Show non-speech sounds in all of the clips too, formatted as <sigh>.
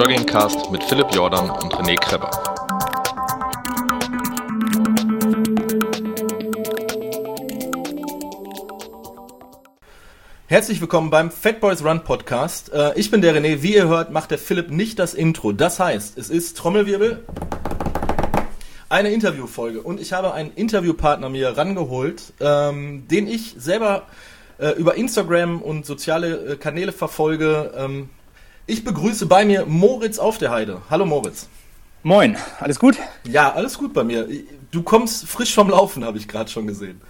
Joggingcast mit Philipp Jordan und René Kreber. Herzlich willkommen beim Fat Boys Run Podcast. Äh, ich bin der René. Wie ihr hört, macht der Philipp nicht das Intro. Das heißt, es ist Trommelwirbel, eine Interviewfolge. Und ich habe einen Interviewpartner mir rangeholt, ähm, den ich selber äh, über Instagram und soziale äh, Kanäle verfolge. Ähm, ich begrüße bei mir Moritz auf der Heide. Hallo Moritz. Moin, alles gut? Ja, alles gut bei mir. Du kommst frisch vom Laufen, habe ich gerade schon gesehen.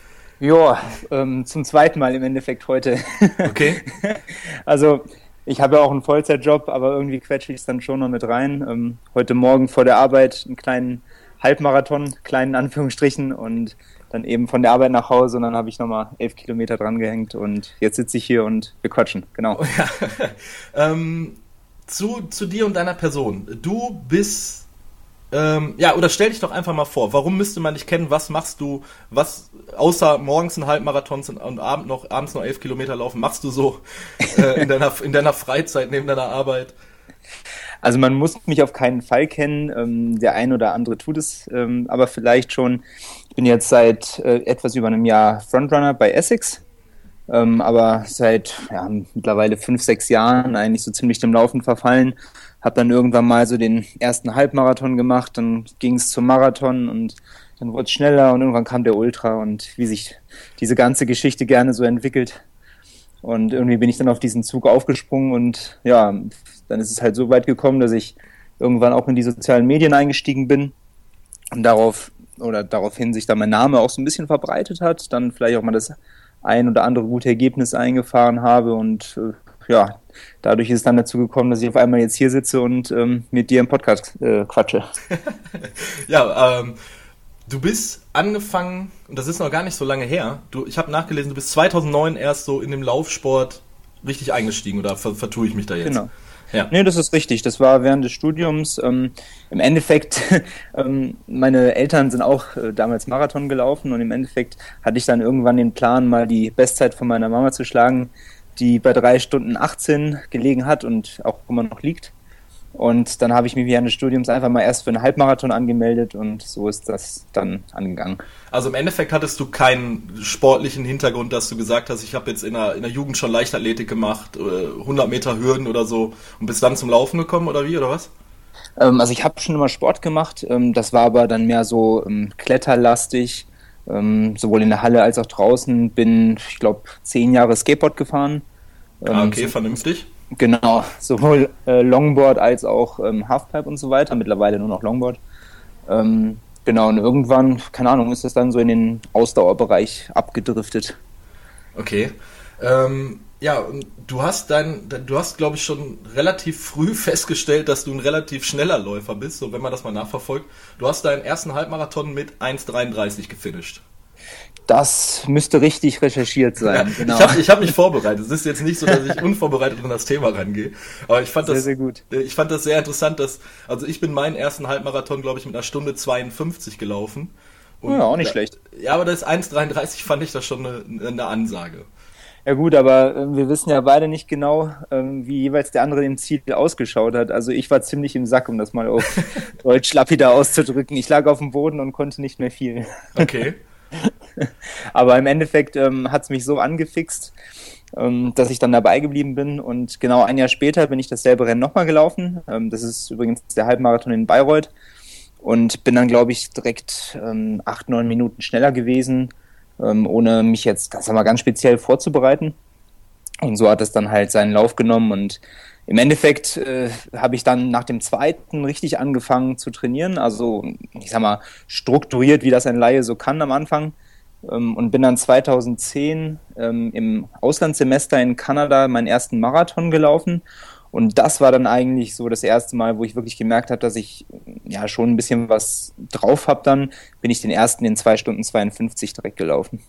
Ja, ähm, zum zweiten Mal im Endeffekt heute. Okay. <laughs> also ich habe ja auch einen Vollzeitjob, aber irgendwie quetsche ich es dann schon noch mit rein. Ähm, heute Morgen vor der Arbeit einen kleinen Halbmarathon, kleinen Anführungsstrichen und dann eben von der Arbeit nach Hause und dann habe ich nochmal elf Kilometer dran gehängt und jetzt sitze ich hier und wir quatschen, genau. Oh ja. <laughs> ähm, zu, zu dir und deiner Person. Du bist ähm, ja, oder stell dich doch einfach mal vor, warum müsste man dich kennen? Was machst du? Was außer morgens ein Halbmarathon und abend noch, abends noch elf Kilometer laufen, machst du so äh, in, deiner, in deiner Freizeit neben deiner Arbeit? Also man muss mich auf keinen Fall kennen. Ähm, der ein oder andere tut es, ähm, aber vielleicht schon. Ich bin jetzt seit äh, etwas über einem Jahr Frontrunner bei Essex, ähm, aber seit ja, mittlerweile fünf, sechs Jahren eigentlich so ziemlich dem Laufen verfallen habe dann irgendwann mal so den ersten Halbmarathon gemacht, dann ging es zum Marathon und dann wurde es schneller und irgendwann kam der Ultra und wie sich diese ganze Geschichte gerne so entwickelt. Und irgendwie bin ich dann auf diesen Zug aufgesprungen und ja, dann ist es halt so weit gekommen, dass ich irgendwann auch in die sozialen Medien eingestiegen bin und darauf oder daraufhin sich dann mein Name auch so ein bisschen verbreitet hat, dann vielleicht auch mal das ein oder andere gute Ergebnis eingefahren habe und äh, ja, dadurch ist es dann dazu gekommen, dass ich auf einmal jetzt hier sitze und ähm, mit dir im Podcast äh, quatsche. <laughs> ja, ähm, du bist angefangen, und das ist noch gar nicht so lange her, du, ich habe nachgelesen, du bist 2009 erst so in dem Laufsport richtig eingestiegen, oder ver vertue ich mich da jetzt? Genau. Ja. Nee, das ist richtig. Das war während des Studiums. Ähm, Im Endeffekt, <laughs> ähm, meine Eltern sind auch äh, damals Marathon gelaufen und im Endeffekt hatte ich dann irgendwann den Plan, mal die Bestzeit von meiner Mama zu schlagen die bei drei Stunden 18 gelegen hat und auch immer noch liegt. Und dann habe ich mich während des Studiums einfach mal erst für einen Halbmarathon angemeldet und so ist das dann angegangen. Also im Endeffekt hattest du keinen sportlichen Hintergrund, dass du gesagt hast, ich habe jetzt in der, in der Jugend schon Leichtathletik gemacht, 100 Meter Hürden oder so und bist dann zum Laufen gekommen oder wie oder was? Ähm, also ich habe schon immer Sport gemacht, ähm, das war aber dann mehr so ähm, kletterlastig sowohl in der Halle als auch draußen. Bin, ich glaube, zehn Jahre Skateboard gefahren. Ah, okay, vernünftig. Genau, sowohl äh, Longboard als auch ähm, Halfpipe und so weiter. Mittlerweile nur noch Longboard. Ähm, genau, und irgendwann, keine Ahnung, ist das dann so in den Ausdauerbereich abgedriftet. Okay. Ähm, ja, du hast dein, du hast, glaube ich, schon relativ früh <laughs> festgestellt, dass du ein relativ schneller Läufer bist, so wenn man das mal nachverfolgt. Du hast deinen ersten Halbmarathon mit 1,33 gefinisht. Das müsste richtig recherchiert sein. Ja, genau. Ich habe hab mich vorbereitet. Es ist jetzt nicht so, dass ich unvorbereitet an das Thema rangehe. Aber ich fand sehr, das sehr gut. Ich fand das sehr interessant, dass also ich bin meinen ersten Halbmarathon, glaube ich, mit einer Stunde 52 gelaufen. Und ja, auch nicht schlecht. Ja, aber das 1,33 fand ich das schon eine, eine Ansage. Ja gut, aber äh, wir wissen ja beide nicht genau, ähm, wie jeweils der andere im Ziel ausgeschaut hat. Also ich war ziemlich im Sack, um das mal auf <laughs> Deutsch lapidar auszudrücken. Ich lag auf dem Boden und konnte nicht mehr viel. Okay. <laughs> aber im Endeffekt ähm, hat es mich so angefixt, ähm, dass ich dann dabei geblieben bin. Und genau ein Jahr später bin ich dasselbe Rennen nochmal gelaufen. Ähm, das ist übrigens der Halbmarathon in Bayreuth. Und bin dann, glaube ich, direkt ähm, acht, neun Minuten schneller gewesen ähm, ohne mich jetzt, das mal, ganz speziell vorzubereiten. Und so hat es dann halt seinen Lauf genommen und im Endeffekt äh, habe ich dann nach dem zweiten richtig angefangen zu trainieren, also ich sag mal strukturiert, wie das ein Laie so kann am Anfang ähm, und bin dann 2010 ähm, im Auslandssemester in Kanada meinen ersten Marathon gelaufen und das war dann eigentlich so das erste Mal, wo ich wirklich gemerkt habe, dass ich ja schon ein bisschen was drauf habe. Dann bin ich den ersten in 2 Stunden 52 direkt gelaufen.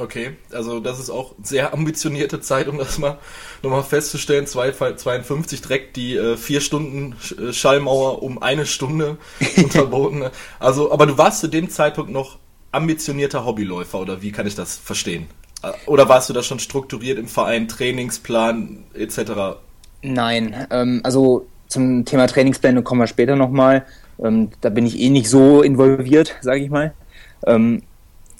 Okay, also das ist auch sehr ambitionierte Zeit, um das mal nochmal festzustellen. 52 direkt die äh, vier Stunden äh, Schallmauer um eine Stunde <laughs> unterboten. Also, aber du warst zu dem Zeitpunkt noch ambitionierter Hobbyläufer oder wie kann ich das verstehen? Äh, oder warst du da schon strukturiert im Verein, Trainingsplan etc.? Nein, ähm, also zum Thema Trainingspläne kommen wir später nochmal. Ähm, da bin ich eh nicht so involviert, sage ich mal. Ähm,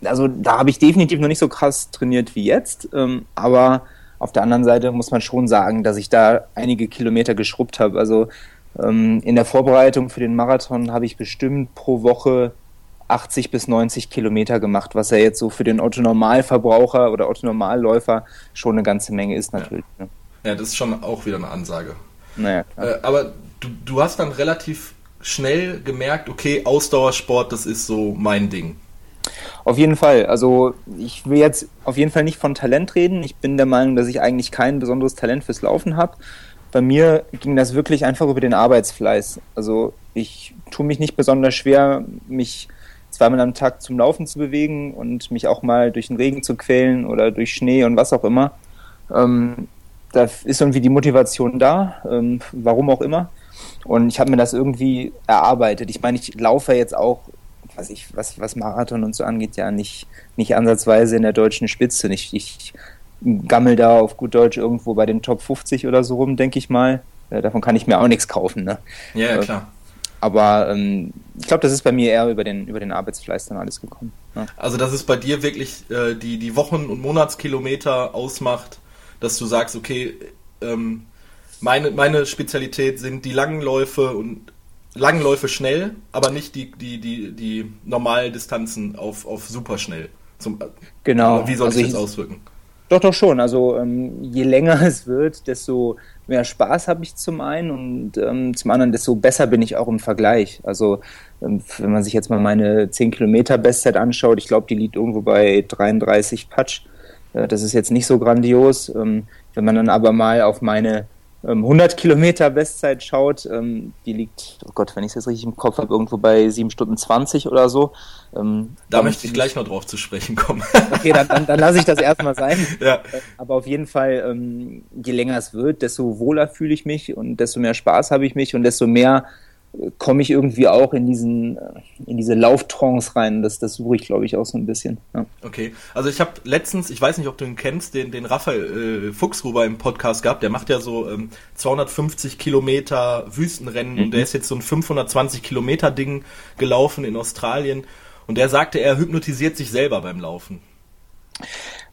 also da habe ich definitiv noch nicht so krass trainiert wie jetzt, ähm, aber auf der anderen Seite muss man schon sagen, dass ich da einige Kilometer geschrubbt habe. Also ähm, in der Vorbereitung für den Marathon habe ich bestimmt pro Woche 80 bis 90 Kilometer gemacht, was ja jetzt so für den Otto-Normalverbraucher oder Otto-Normalläufer schon eine ganze Menge ist natürlich. Ja. Ne? ja, das ist schon auch wieder eine Ansage. Naja, äh, aber du, du hast dann relativ schnell gemerkt, okay, Ausdauersport, das ist so mein Ding. Auf jeden Fall. Also ich will jetzt auf jeden Fall nicht von Talent reden. Ich bin der Meinung, dass ich eigentlich kein besonderes Talent fürs Laufen habe. Bei mir ging das wirklich einfach über den Arbeitsfleiß. Also ich tue mich nicht besonders schwer, mich zweimal am Tag zum Laufen zu bewegen und mich auch mal durch den Regen zu quälen oder durch Schnee und was auch immer. Ähm, da ist irgendwie die Motivation da, ähm, warum auch immer. Und ich habe mir das irgendwie erarbeitet. Ich meine, ich laufe jetzt auch, was ich, was, was Marathon und so angeht, ja nicht, nicht ansatzweise in der deutschen Spitze. Ich, ich gammel da auf gut Deutsch irgendwo bei den Top 50 oder so rum, denke ich mal. Äh, davon kann ich mir auch nichts kaufen. Ne? Ja, ja klar. Aber ähm, ich glaube, das ist bei mir eher über den, über den Arbeitsfleiß dann alles gekommen. Ja. Also, dass es bei dir wirklich äh, die, die Wochen- und Monatskilometer ausmacht, dass du sagst, okay, ähm, meine, meine Spezialität sind die langen Läufe und langen Läufe schnell, aber nicht die, die, die, die normalen Distanzen auf, auf super schnell. Zum, genau. Wie soll also ich das auswirken? Doch, doch schon. Also ähm, je länger <laughs> es wird, desto mehr Spaß habe ich zum einen und ähm, zum anderen, desto besser bin ich auch im Vergleich. Also ähm, wenn man sich jetzt mal meine 10 Kilometer Bestzeit anschaut, ich glaube, die liegt irgendwo bei 33 Patsch. Äh, das ist jetzt nicht so grandios. Ähm, wenn man dann aber mal auf meine 100 ähm, Kilometer Bestzeit schaut, ähm, die liegt, oh Gott, wenn ich es jetzt richtig im Kopf habe, irgendwo bei 7 Stunden 20 oder so. Ähm, da möchte ich gleich noch drauf zu sprechen kommen. okay, dann, dann, dann lasse ich das erstmal sein. <laughs> Ja. Aber auf jeden Fall, je länger es wird, desto wohler fühle ich mich und desto mehr Spaß habe ich mich und desto mehr komme ich irgendwie auch in diesen in diese Lauftrance rein. Das, das suche ich, glaube ich, auch so ein bisschen. Ja. Okay, also ich habe letztens, ich weiß nicht, ob du ihn kennst, den, den Raphael äh, Fuchsgruber im Podcast gehabt. Der macht ja so ähm, 250 Kilometer Wüstenrennen mhm. und der ist jetzt so ein 520 Kilometer Ding gelaufen in Australien. Und der sagte, er hypnotisiert sich selber beim Laufen.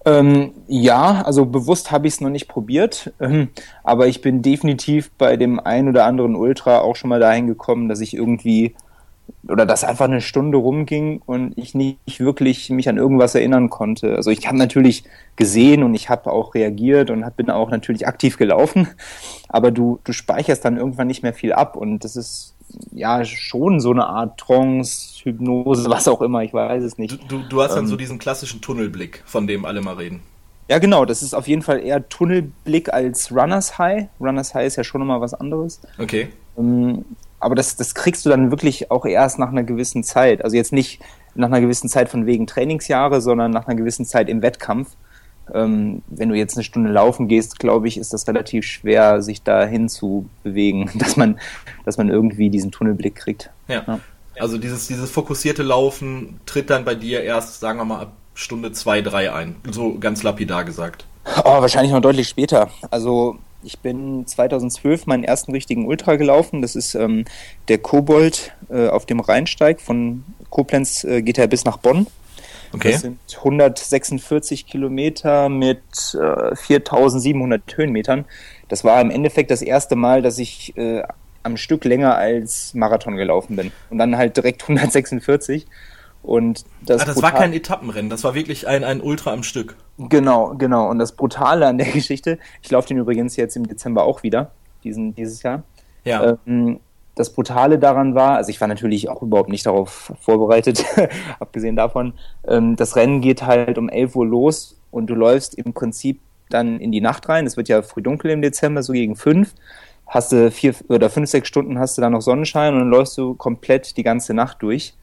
Ähm, ja, also bewusst habe ich es noch nicht probiert, ähm, aber ich bin definitiv bei dem ein oder anderen Ultra auch schon mal dahin gekommen, dass ich irgendwie oder dass einfach eine Stunde rumging und ich nicht wirklich mich an irgendwas erinnern konnte. Also ich habe natürlich gesehen und ich habe auch reagiert und hab, bin auch natürlich aktiv gelaufen, aber du, du speicherst dann irgendwann nicht mehr viel ab und das ist ja schon so eine Art Trance, Hypnose, was auch immer, ich weiß es nicht. Du, du, du hast ähm, dann so diesen klassischen Tunnelblick, von dem alle mal reden. Ja, genau, das ist auf jeden Fall eher Tunnelblick als Runners High. Runners High ist ja schon nochmal was anderes. Okay. Ähm, aber das, das kriegst du dann wirklich auch erst nach einer gewissen Zeit. Also jetzt nicht nach einer gewissen Zeit von wegen Trainingsjahre, sondern nach einer gewissen Zeit im Wettkampf. Ähm, wenn du jetzt eine Stunde laufen gehst, glaube ich, ist das relativ schwer, sich dahin zu bewegen, <laughs> dass man, dass man irgendwie diesen Tunnelblick kriegt. Ja. ja. Also dieses, dieses fokussierte Laufen tritt dann bei dir erst, sagen wir mal, ab Stunde zwei, drei ein. So ganz lapidar gesagt. Oh, wahrscheinlich noch deutlich später. Also ich bin 2012 meinen ersten richtigen Ultra gelaufen. Das ist ähm, der Kobold äh, auf dem Rheinsteig. Von Koblenz äh, geht er bis nach Bonn. Okay. Das sind 146 Kilometer mit äh, 4700 Höhenmetern. Das war im Endeffekt das erste Mal, dass ich äh, am Stück länger als Marathon gelaufen bin. Und dann halt direkt 146. Und das, ah, das war kein Etappenrennen, das war wirklich ein, ein Ultra am Stück. Genau, genau. Und das Brutale an der <laughs> Geschichte, ich laufe den übrigens jetzt im Dezember auch wieder, diesen, dieses Jahr. Ja. Ähm, das Brutale daran war, also ich war natürlich auch überhaupt nicht darauf vorbereitet, <laughs> abgesehen davon, ähm, das Rennen geht halt um 11 Uhr los und du läufst im Prinzip dann in die Nacht rein. Es wird ja früh dunkel im Dezember, so gegen fünf. Hast du vier oder fünf, sechs Stunden hast du dann noch Sonnenschein und dann läufst du komplett die ganze Nacht durch.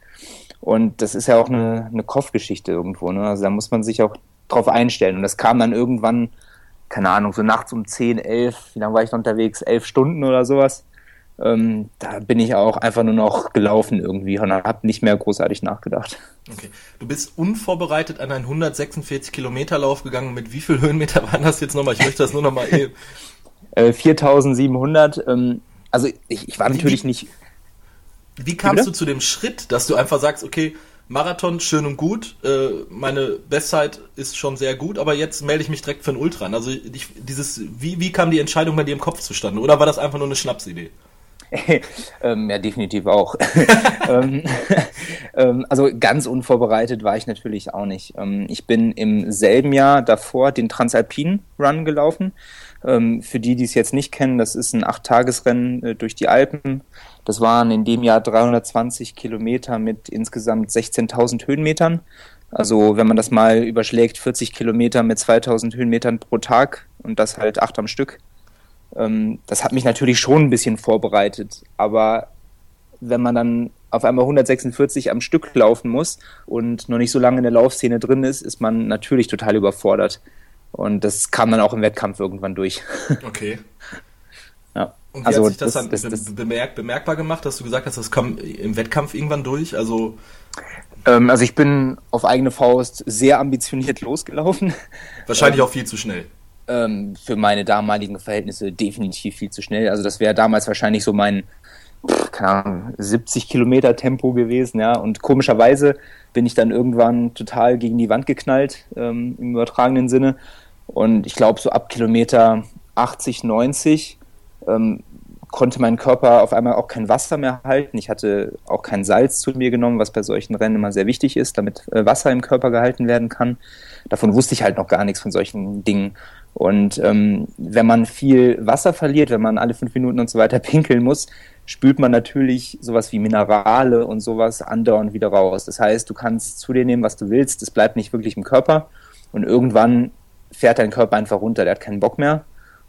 Und das ist ja auch eine, eine Kopfgeschichte irgendwo. Ne? Also da muss man sich auch drauf einstellen. Und das kam dann irgendwann, keine Ahnung, so nachts um 10, 11, wie lange war ich noch unterwegs? Elf Stunden oder sowas. Ähm, da bin ich auch einfach nur noch gelaufen irgendwie und habe nicht mehr großartig nachgedacht. Okay. Du bist unvorbereitet an einen 146 Kilometer Lauf gegangen. Mit wie viel Höhenmeter waren das jetzt nochmal? Ich möchte das nur nochmal eben. <laughs> Äh, 4700. Ähm, also ich, ich war natürlich wie, nicht. Wie kamst du zu dem Schritt, dass du einfach sagst, okay, Marathon schön und gut, äh, meine Bestzeit ist schon sehr gut, aber jetzt melde ich mich direkt für ein Ultra an. Also ich, dieses, wie, wie kam die Entscheidung bei dir im Kopf zustande? Oder war das einfach nur eine Schnapsidee? <laughs> ähm, ja, definitiv auch. <laughs> ähm, <laughs> ähm, also ganz unvorbereitet war ich natürlich auch nicht. Ähm, ich bin im selben Jahr davor den Transalpin Run gelaufen. Ähm, für die, die es jetzt nicht kennen, das ist ein Acht-Tagesrennen äh, durch die Alpen. Das waren in dem Jahr 320 Kilometer mit insgesamt 16.000 Höhenmetern. Also wenn man das mal überschlägt, 40 Kilometer mit 2000 Höhenmetern pro Tag und das halt acht am Stück ähm, das hat mich natürlich schon ein bisschen vorbereitet, aber wenn man dann auf einmal 146 am Stück laufen muss und noch nicht so lange in der Laufszene drin ist, ist man natürlich total überfordert. Und das kam dann auch im Wettkampf irgendwann durch. <laughs> Okay. ja. Und wie also hat sich das, das dann das, bemerk, bemerkbar gemacht, dass du gesagt hast, das kam im Wettkampf irgendwann durch? Also ähm, also ich bin auf eigene Faust sehr ambitioniert <laughs> losgelaufen. Wahrscheinlich ähm, auch viel zu schnell ähm, für meine damaligen Verhältnisse definitiv viel zu schnell. Also das wäre damals wahrscheinlich so mein, keine Ahnung, 70 Kilometer Tempo gewesen, ja. Und komischerweise bin ich dann irgendwann total gegen die Wand geknallt, ähm, im übertragenen Sinne. Und ich glaube, so ab Kilometer 80, 90 ähm, konnte mein Körper auf einmal auch kein Wasser mehr halten. Ich hatte auch kein Salz zu mir genommen, was bei solchen Rennen immer sehr wichtig ist, damit äh, Wasser im Körper gehalten werden kann. Davon wusste ich halt noch gar nichts von solchen Dingen. Und ähm, wenn man viel Wasser verliert, wenn man alle fünf Minuten und so weiter <laughs> pinkeln muss, spült man natürlich sowas wie Minerale und sowas andauernd wieder raus. Das heißt, du kannst zu dir nehmen, was du willst, das bleibt nicht wirklich im Körper und irgendwann fährt dein Körper einfach runter, der hat keinen Bock mehr.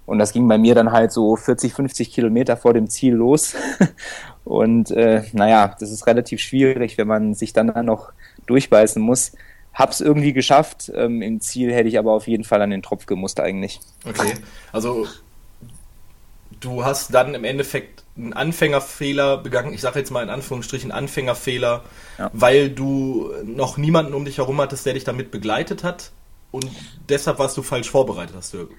Und das ging bei mir dann halt so 40, 50 Kilometer vor dem Ziel los. <laughs> und äh, naja, das ist relativ schwierig, wenn man sich dann noch durchbeißen muss hab's irgendwie geschafft. Ähm, Im Ziel hätte ich aber auf jeden Fall an den Tropf gemusst eigentlich. Okay, also du hast dann im Endeffekt einen Anfängerfehler begangen. Ich sage jetzt mal in Anführungsstrichen Anfängerfehler, ja. weil du noch niemanden um dich herum hattest, der dich damit begleitet hat. Und deshalb warst du falsch vorbereitet, hast du.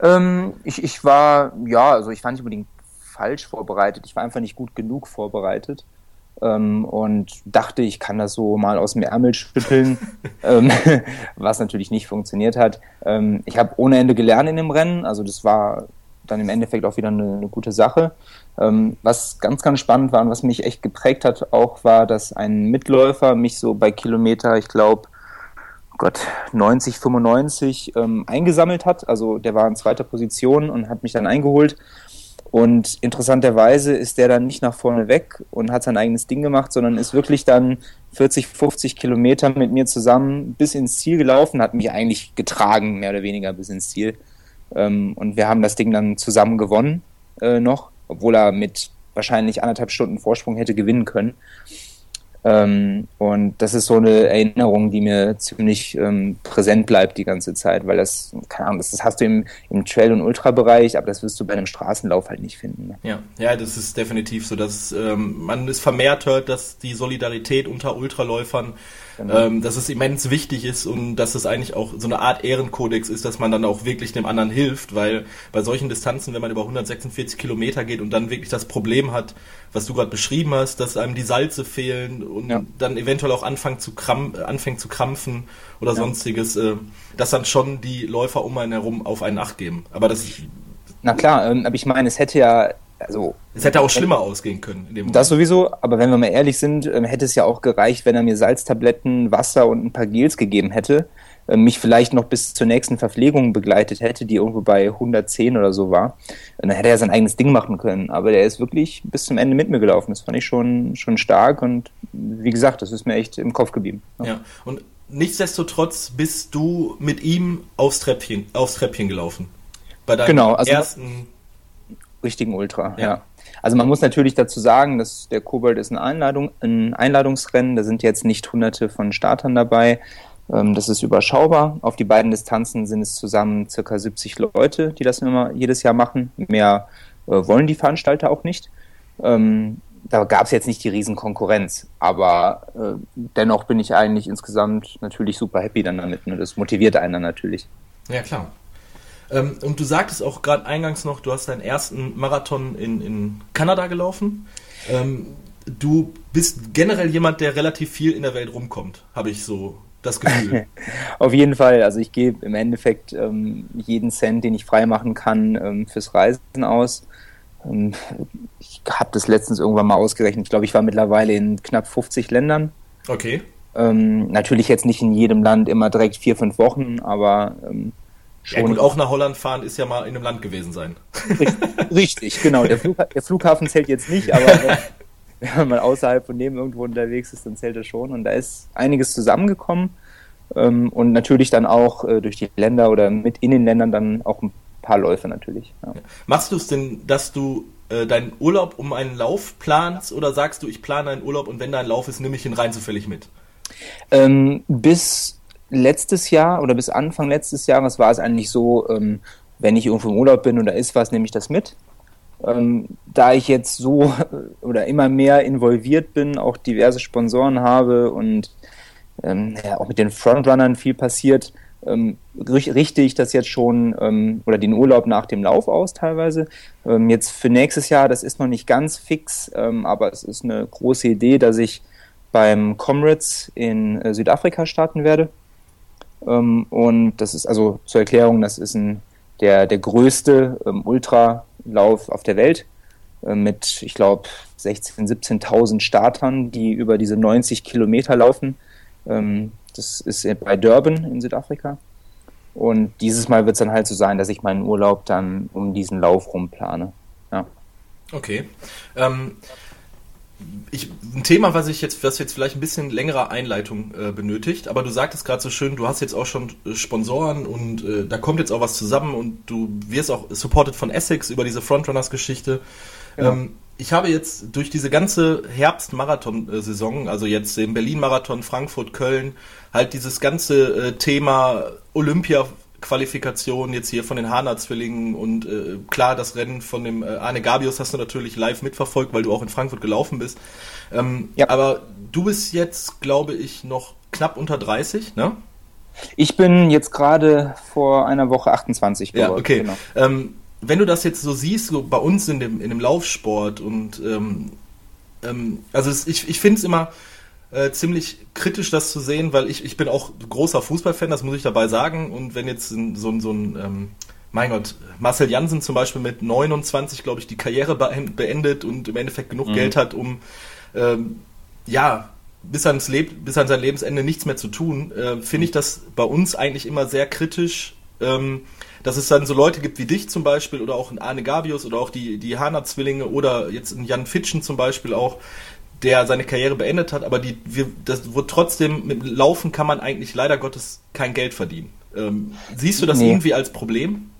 Ähm, ich, ich war, ja, also ich war nicht unbedingt falsch vorbereitet. Ich war einfach nicht gut genug vorbereitet ähm, und dachte, ich kann das so mal aus dem Ärmel schütteln, <laughs> ähm, <laughs> was natürlich nicht funktioniert hat. Ähm, ich habe ohne Ende gelernt in dem Rennen, also das war dann im Endeffekt auch wieder eine, eine gute Sache. Ähm, was ganz, ganz spannend war und was mich echt geprägt hat, auch war, dass ein Mitläufer mich so bei Kilometer, ich glaube, Gott, 90, 95 ähm, eingesammelt hat. Also der war in zweiter Position und hat mich dann eingeholt. Und interessanterweise ist der dann nicht nach vorne weg und hat sein eigenes Ding gemacht, sondern ist wirklich dann 40, 50 Kilometer mit mir zusammen bis ins Ziel gelaufen, hat mich eigentlich getragen, mehr oder weniger bis ins Ziel. Ähm, und wir haben das Ding dann zusammen gewonnen äh, noch, obwohl er mit wahrscheinlich anderthalb Stunden Vorsprung hätte gewinnen können. Ähm, und das ist so eine Erinnerung, die mir ziemlich ähm, präsent bleibt die ganze Zeit, weil das, keine Ahnung, das, das hast du im, im Trail- und Ultra-Bereich, aber das wirst du bei einem Straßenlauf halt nicht finden. Ne? Ja, ja, das ist definitiv so, dass ähm, man es vermehrt hört, dass die Solidarität unter Ultraläufern Genau. Ähm, dass es immens wichtig ist und dass es eigentlich auch so eine Art Ehrenkodex ist, dass man dann auch wirklich dem anderen hilft, weil bei solchen Distanzen, wenn man über 146 Kilometer geht und dann wirklich das Problem hat, was du gerade beschrieben hast, dass einem die Salze fehlen und ja. dann eventuell auch anfängt zu, kramp anfängt zu krampfen oder ja. sonstiges, äh, dass dann schon die Läufer um einen herum auf einen Acht geben. Aber das Na klar, ähm, aber ich meine, es hätte ja also, es hätte auch schlimmer ausgehen können. das sowieso, aber wenn wir mal ehrlich sind, ähm, hätte es ja auch gereicht, wenn er mir Salztabletten, Wasser und ein paar Gels gegeben hätte, ähm, mich vielleicht noch bis zur nächsten Verpflegung begleitet hätte, die irgendwo bei 110 oder so war. Und dann hätte er sein eigenes Ding machen können. Aber der ist wirklich bis zum Ende mit mir gelaufen. Das fand ich schon, schon stark und wie gesagt, das ist mir echt im Kopf geblieben. Ja, ja. und nichtsdestotrotz bist du mit ihm aufs Treppchen, aufs Treppchen gelaufen. Bei deinem genau, also ersten richtigen Ultra, ja. ja. Also man muss natürlich dazu sagen, dass der Kobold ist eine Einladung, ein Einladungsrennen, da sind jetzt nicht hunderte von Startern dabei. Ähm, das ist überschaubar. Auf die beiden Distanzen sind es zusammen circa 70 Leute, die das immer jedes Jahr machen. Mehr äh, wollen die Veranstalter auch nicht. Ähm, da gab es jetzt nicht die Riesenkonkurrenz, aber äh, dennoch bin ich eigentlich insgesamt natürlich super happy dann damit. Ne? Das motiviert einen dann natürlich. Ja, klar. Ähm, und du sagtest auch gerade eingangs noch, du hast deinen ersten Marathon in, in Kanada gelaufen. Ähm, du bist generell jemand, der relativ viel in der Welt rumkommt, habe ich so das Gefühl. <laughs> Auf jeden Fall. Also ich gebe im Endeffekt ähm, jeden Cent, den ich freimachen kann, ähm, fürs Reisen aus. Ähm, ich habe das letztens irgendwann mal ausgerechnet. Ich glaube, ich war mittlerweile in knapp 50 Ländern. Okay. Ähm, natürlich jetzt nicht in jedem Land immer direkt vier, fünf Wochen, aber ähm, schon. Ja gut, auch nach Holland fahren ist ja mal in einem Land gewesen sein. Richtig, genau. Der, Flug, der Flughafen zählt jetzt nicht, aber wenn <laughs> man außerhalb von dem irgendwo unterwegs ist, dann zählt er schon. Und da ist einiges zusammengekommen. Ähm, und natürlich dann auch äh, durch die Länder oder mit in den Ländern dann auch ein paar Läufe natürlich. Ja. Machst du es denn, dass du äh, deinen Urlaub um einen Lauf planst oder sagst du, ich plane einen Urlaub und wenn da ein Lauf ist, nehme ich ihn rein zufällig mit? Ähm, bis letztes Jahr oder bis Anfang letztes Jahres war es eigentlich so, ähm, wenn ich irgendwo im Urlaub bin und da ist was, nehme ich das mit. Ähm, da ich jetzt so <laughs> oder immer mehr involviert bin, auch diverse Sponsoren habe und ähm, ja, auch mit den Frontrunnern viel passiert, ähm, richte ich das jetzt schon ähm, oder den Urlaub nach dem Lauf aus teilweise. Ähm, jetzt für nächstes Jahr, das ist noch nicht ganz fix, ähm, aber es ist eine große Idee, dass ich beim Comrades in äh, Südafrika starten werde. Ähm, und das ist also zur Erklärung, das ist ein, der, der größte ähm, Ultralauf auf der Welt äh, mit, ich glaube, 16.000, 17.000 Startern, die über diese 90 Kilometer laufen. Ähm, das ist bei Durban in Südafrika. Und dieses Mal wird es dann halt so sein, dass ich meinen Urlaub dann um diesen Lauf rumplane. Ja. Okay. Ähm, ich, ein Thema, was ich jetzt, was jetzt vielleicht ein bisschen längere Einleitung äh, benötigt, aber du sagtest gerade so schön, du hast jetzt auch schon äh, Sponsoren und äh, da kommt jetzt auch was zusammen und du wirst auch supported von Essex über diese Frontrunners-Geschichte. Ja. Ähm, ich habe jetzt durch diese ganze Herbst-Marathon-Saison, also jetzt den Berlin-Marathon, Frankfurt, Köln, halt dieses ganze äh, Thema Olympia-Qualifikation jetzt hier von den Hana-Zwillingen und äh, klar, das Rennen von dem äh, Arne Gabius hast du natürlich live mitverfolgt, weil du auch in Frankfurt gelaufen bist. Ähm, ja. Aber du bist jetzt, glaube ich, noch knapp unter 30, ne? Ich bin jetzt gerade vor einer Woche 28 geworden. Ja, okay. Genau. Ähm, wenn du das jetzt so siehst, so bei uns in dem, in dem Laufsport und ähm, ähm, also es, ich, ich finde es immer äh, ziemlich kritisch, das zu sehen, weil ich, ich bin auch großer Fußballfan, das muss ich dabei sagen. Und wenn jetzt so, ein, so ein ähm, mein Gott, Marcel Jansen zum Beispiel mit 29, glaube ich, die Karriere beendet und im Endeffekt genug mhm. Geld hat, um ähm, ja bis ans, Leb bis an sein Lebensende nichts mehr zu tun, äh, finde ich das bei uns eigentlich immer sehr kritisch. Ähm, dass es dann so Leute gibt wie dich zum Beispiel oder auch ein Arne Gabius oder auch die, die Hana-Zwillinge oder jetzt ein Jan Fitschen zum Beispiel auch, der seine Karriere beendet hat, aber die, wir, das wird trotzdem, mit Laufen kann man eigentlich leider Gottes kein Geld verdienen. Ähm, siehst du das nee. irgendwie als Problem?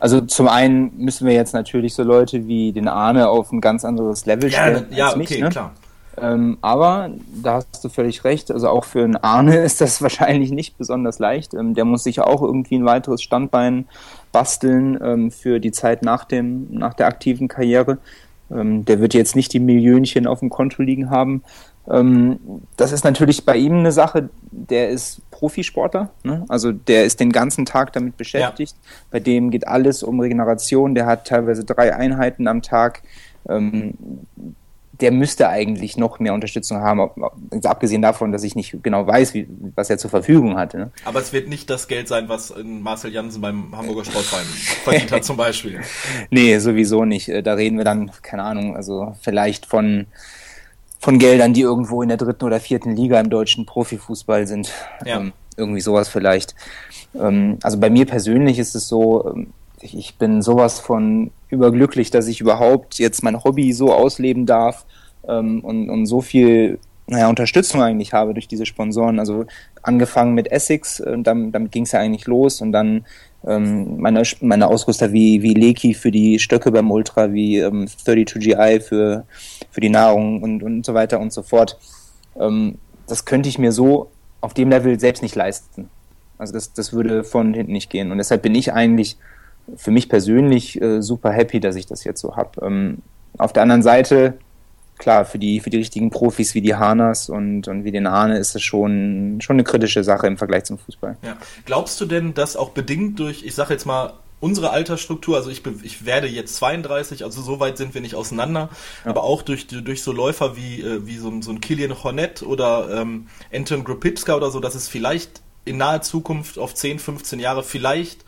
Also zum einen müssen wir jetzt natürlich so Leute wie den Arne auf ein ganz anderes Level stellen. Ja, ja okay, mich, ne? klar. Ähm, aber da hast du völlig recht. Also auch für einen Arne <laughs> ist das wahrscheinlich nicht besonders leicht. Ähm, der muss sich auch irgendwie ein weiteres Standbein basteln ähm, für die Zeit nach dem nach der aktiven Karriere. Ähm, der wird jetzt nicht die Millionchen auf dem Konto liegen haben. Ähm, das ist natürlich bei ihm eine Sache. Der ist Profisportler, ne? also der ist den ganzen Tag damit beschäftigt. Ja. Bei dem geht alles um Regeneration. Der hat teilweise drei Einheiten am Tag. Ähm, der müsste eigentlich noch mehr Unterstützung haben, abgesehen davon, dass ich nicht genau weiß, wie, was er zur Verfügung hatte. Ne? Aber es wird nicht das Geld sein, was Marcel Janssen beim Hamburger Sportverein verdient hat zum Beispiel. <laughs> Nee, sowieso nicht. Äh, da reden wir dann, keine Ahnung, also vielleicht von, von Geldern, die irgendwo in der dritten oder vierten Liga im deutschen Profifußball sind. Ja. Ähm, irgendwie sowas vielleicht. Ähm, also bei mir persönlich ist es so, ähm, ich bin sowas von überglücklich, dass ich überhaupt jetzt mein Hobby so ausleben darf ähm, und, und so viel naja, Unterstützung eigentlich habe durch diese Sponsoren. Also angefangen mit Essex, äh, damit, damit ging es ja eigentlich los und dann ähm, meine, meine Ausrüster wie, wie Leki für die Stöcke beim Ultra, wie ähm, 32GI für, für die Nahrung und, und so weiter und so fort. Ähm, das könnte ich mir so auf dem Level selbst nicht leisten. Also das, das würde von hinten nicht gehen. Und deshalb bin ich eigentlich für mich persönlich äh, super happy, dass ich das jetzt so habe. Ähm, auf der anderen Seite, klar, für die, für die richtigen Profis wie die Hanas und, und wie den Arne ist es schon, schon eine kritische Sache im Vergleich zum Fußball. Ja. Glaubst du denn, dass auch bedingt durch, ich sage jetzt mal, unsere Altersstruktur, also ich, ich werde jetzt 32, also so weit sind wir nicht auseinander, ja. aber auch durch, durch so Läufer wie, äh, wie so, so ein Kilian Hornet oder ähm, Anton Grupitska oder so, dass es vielleicht in naher Zukunft auf 10, 15 Jahre vielleicht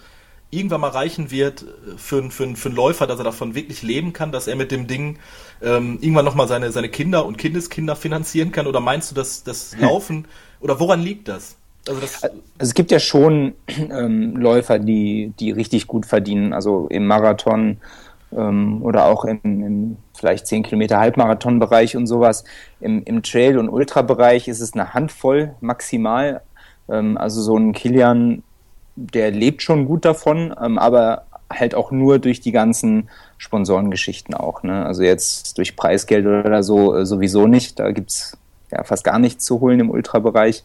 irgendwann mal reichen wird für, für, für einen Läufer, dass er davon wirklich leben kann, dass er mit dem Ding ähm, irgendwann nochmal seine, seine Kinder und Kindeskinder finanzieren kann? Oder meinst du, dass das <laughs> Laufen, oder woran liegt das? Also, das also es gibt ja schon <clears throat> ähm, Läufer, die, die richtig gut verdienen, also im Marathon ähm, oder auch im, im vielleicht 10 Kilometer Halbmarathon-Bereich und sowas. Im, Im Trail- und Ultra-Bereich ist es eine Handvoll maximal. Ähm, also so ein Kilian, der lebt schon gut davon, ähm, aber halt auch nur durch die ganzen Sponsorengeschichten auch. Ne? Also jetzt durch Preisgeld oder so äh, sowieso nicht. Da gibt es ja fast gar nichts zu holen im Ultrabereich.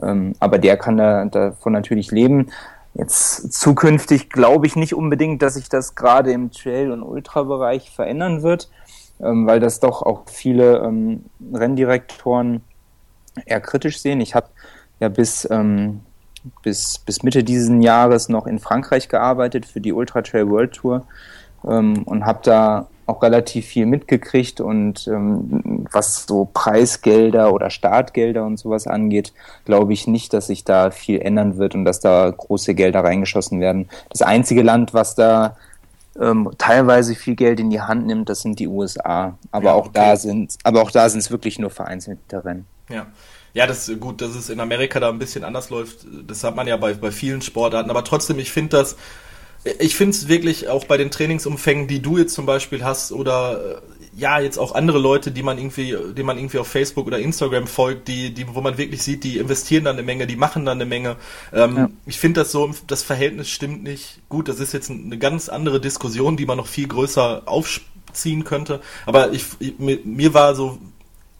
Ähm, aber der kann da, davon natürlich leben. Jetzt zukünftig glaube ich nicht unbedingt, dass sich das gerade im Trail- und Ultrabereich verändern wird, ähm, weil das doch auch viele ähm, Renndirektoren eher kritisch sehen. Ich habe ja bis ähm, bis, bis Mitte dieses Jahres noch in Frankreich gearbeitet für die Ultra Trail World Tour ähm, und habe da auch relativ viel mitgekriegt und ähm, was so Preisgelder oder Startgelder und sowas angeht, glaube ich nicht, dass sich da viel ändern wird und dass da große Gelder reingeschossen werden. Das einzige Land, was da ähm, teilweise viel Geld in die Hand nimmt, das sind die USA. Aber ja, auch okay. da sind, aber auch da sind es wirklich nur vereinzelte Rennen. Ja. Ja, das ist gut, dass es in Amerika da ein bisschen anders läuft. Das hat man ja bei, bei vielen Sportarten. Aber trotzdem, ich finde das, ich finde es wirklich auch bei den Trainingsumfängen, die du jetzt zum Beispiel hast oder äh, ja, jetzt auch andere Leute, die man irgendwie, die man irgendwie auf Facebook oder Instagram folgt, die, die, wo man wirklich sieht, die investieren dann eine Menge, die machen dann eine Menge. Ähm, ja. Ich finde das so, das Verhältnis stimmt nicht. Gut, das ist jetzt eine ganz andere Diskussion, die man noch viel größer aufziehen könnte. Aber ich, ich mir war so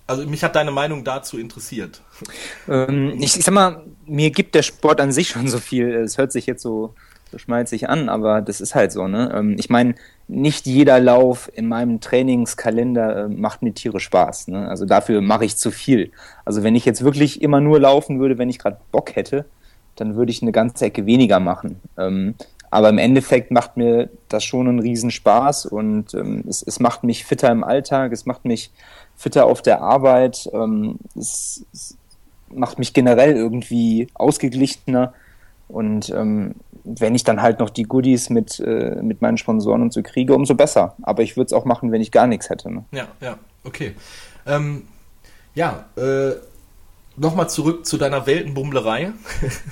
also mich hat deine Meinung dazu interessiert. Ähm, ich, ich, sag mal, mir gibt der Sport an sich schon so viel. Es hört sich jetzt so, so schmalzig an, aber das ist halt so. Ne? Ähm, ich meine, nicht jeder Lauf in meinem Trainingskalender äh, macht mir Tiere Spaß. Ne? Also dafür mache ich zu viel. Also wenn ich jetzt wirklich immer nur laufen würde, wenn ich gerade Bock hätte, dann würde ich eine ganze Ecke weniger machen. Ähm, aber im Endeffekt macht mir das schon einen Riesenspaß und ähm, es, es macht mich fitter im Alltag, es macht mich fitter auf der Arbeit. Ähm, es, es, macht mich generell irgendwie ausgeglichener. Und ähm, wenn ich dann halt noch die Goodies mit, äh, mit meinen Sponsoren und so kriege, umso besser. Aber ich würde es auch machen, wenn ich gar nichts hätte. Ne? Ja, ja, okay. Ähm, ja, äh, nochmal zurück zu deiner Weltenbummlerei.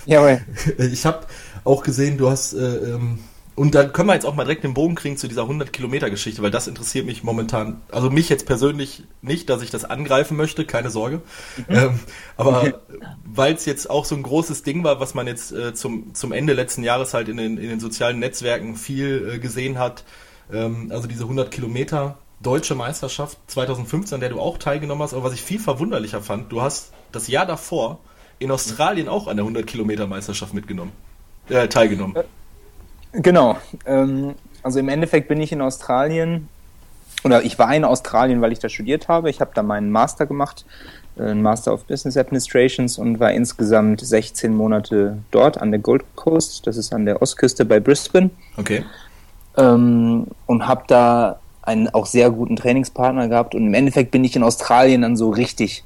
Jawohl. <laughs> Ich habe auch gesehen, du hast äh, ähm, und dann können wir jetzt auch mal direkt den Bogen kriegen zu dieser 100-Kilometer-Geschichte, weil das interessiert mich momentan, also mich jetzt persönlich nicht, dass ich das angreifen möchte, keine Sorge. Mhm. Ähm, aber weil es jetzt auch so ein großes Ding war, was man jetzt äh, zum, zum Ende letzten Jahres halt in den, in den sozialen Netzwerken viel äh, gesehen hat, ähm, also diese 100 Kilometer deutsche Meisterschaft 2015, an der du auch teilgenommen hast, aber was ich viel verwunderlicher fand, du hast das Jahr davor in Australien auch an der 100 Kilometer Meisterschaft mitgenommen, äh, teilgenommen. Äh, Genau. Ähm, also im Endeffekt bin ich in Australien, oder ich war in Australien, weil ich da studiert habe. Ich habe da meinen Master gemacht, äh, einen Master of Business Administrations und war insgesamt 16 Monate dort an der Gold Coast. Das ist an der Ostküste bei Brisbane. Okay. Ähm, und habe da einen auch sehr guten Trainingspartner gehabt. Und im Endeffekt bin ich in Australien dann so richtig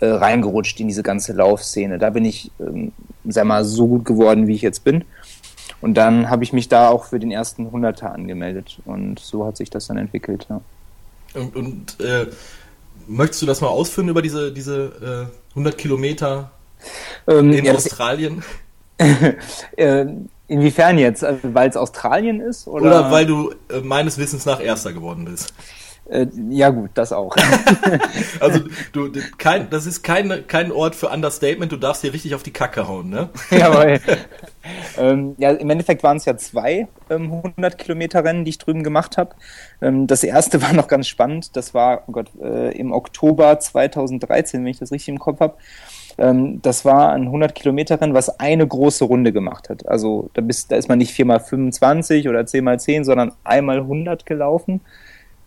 äh, reingerutscht in diese ganze Laufszene. Da bin ich, ähm, sag mal, so gut geworden, wie ich jetzt bin. Und dann habe ich mich da auch für den ersten Hunderter angemeldet und so hat sich das dann entwickelt. Ja. Und, und äh, möchtest du das mal ausführen über diese, diese äh, 100 Kilometer ähm, in ja, Australien? <laughs> äh, inwiefern jetzt? Also, weil es Australien ist? Oder, oder weil du äh, meines Wissens nach Erster geworden bist? Äh, ja gut, das auch. <laughs> also du, kein, das ist kein, kein Ort für Understatement, du darfst hier richtig auf die Kacke hauen, ne? <laughs> Jawohl. ähm, ja, im Endeffekt waren es ja zwei ähm, 100 Kilometer Rennen, die ich drüben gemacht habe. Ähm, das erste <laughs> war noch ganz spannend, das war, oh Gott, äh, im Oktober 2013, wenn ich das richtig im Kopf habe. Ähm, das war ein 100 Kilometer Rennen, was eine große Runde gemacht hat. Also da, bist, da ist man nicht 4x25 oder 10x10, sondern einmal 100 gelaufen.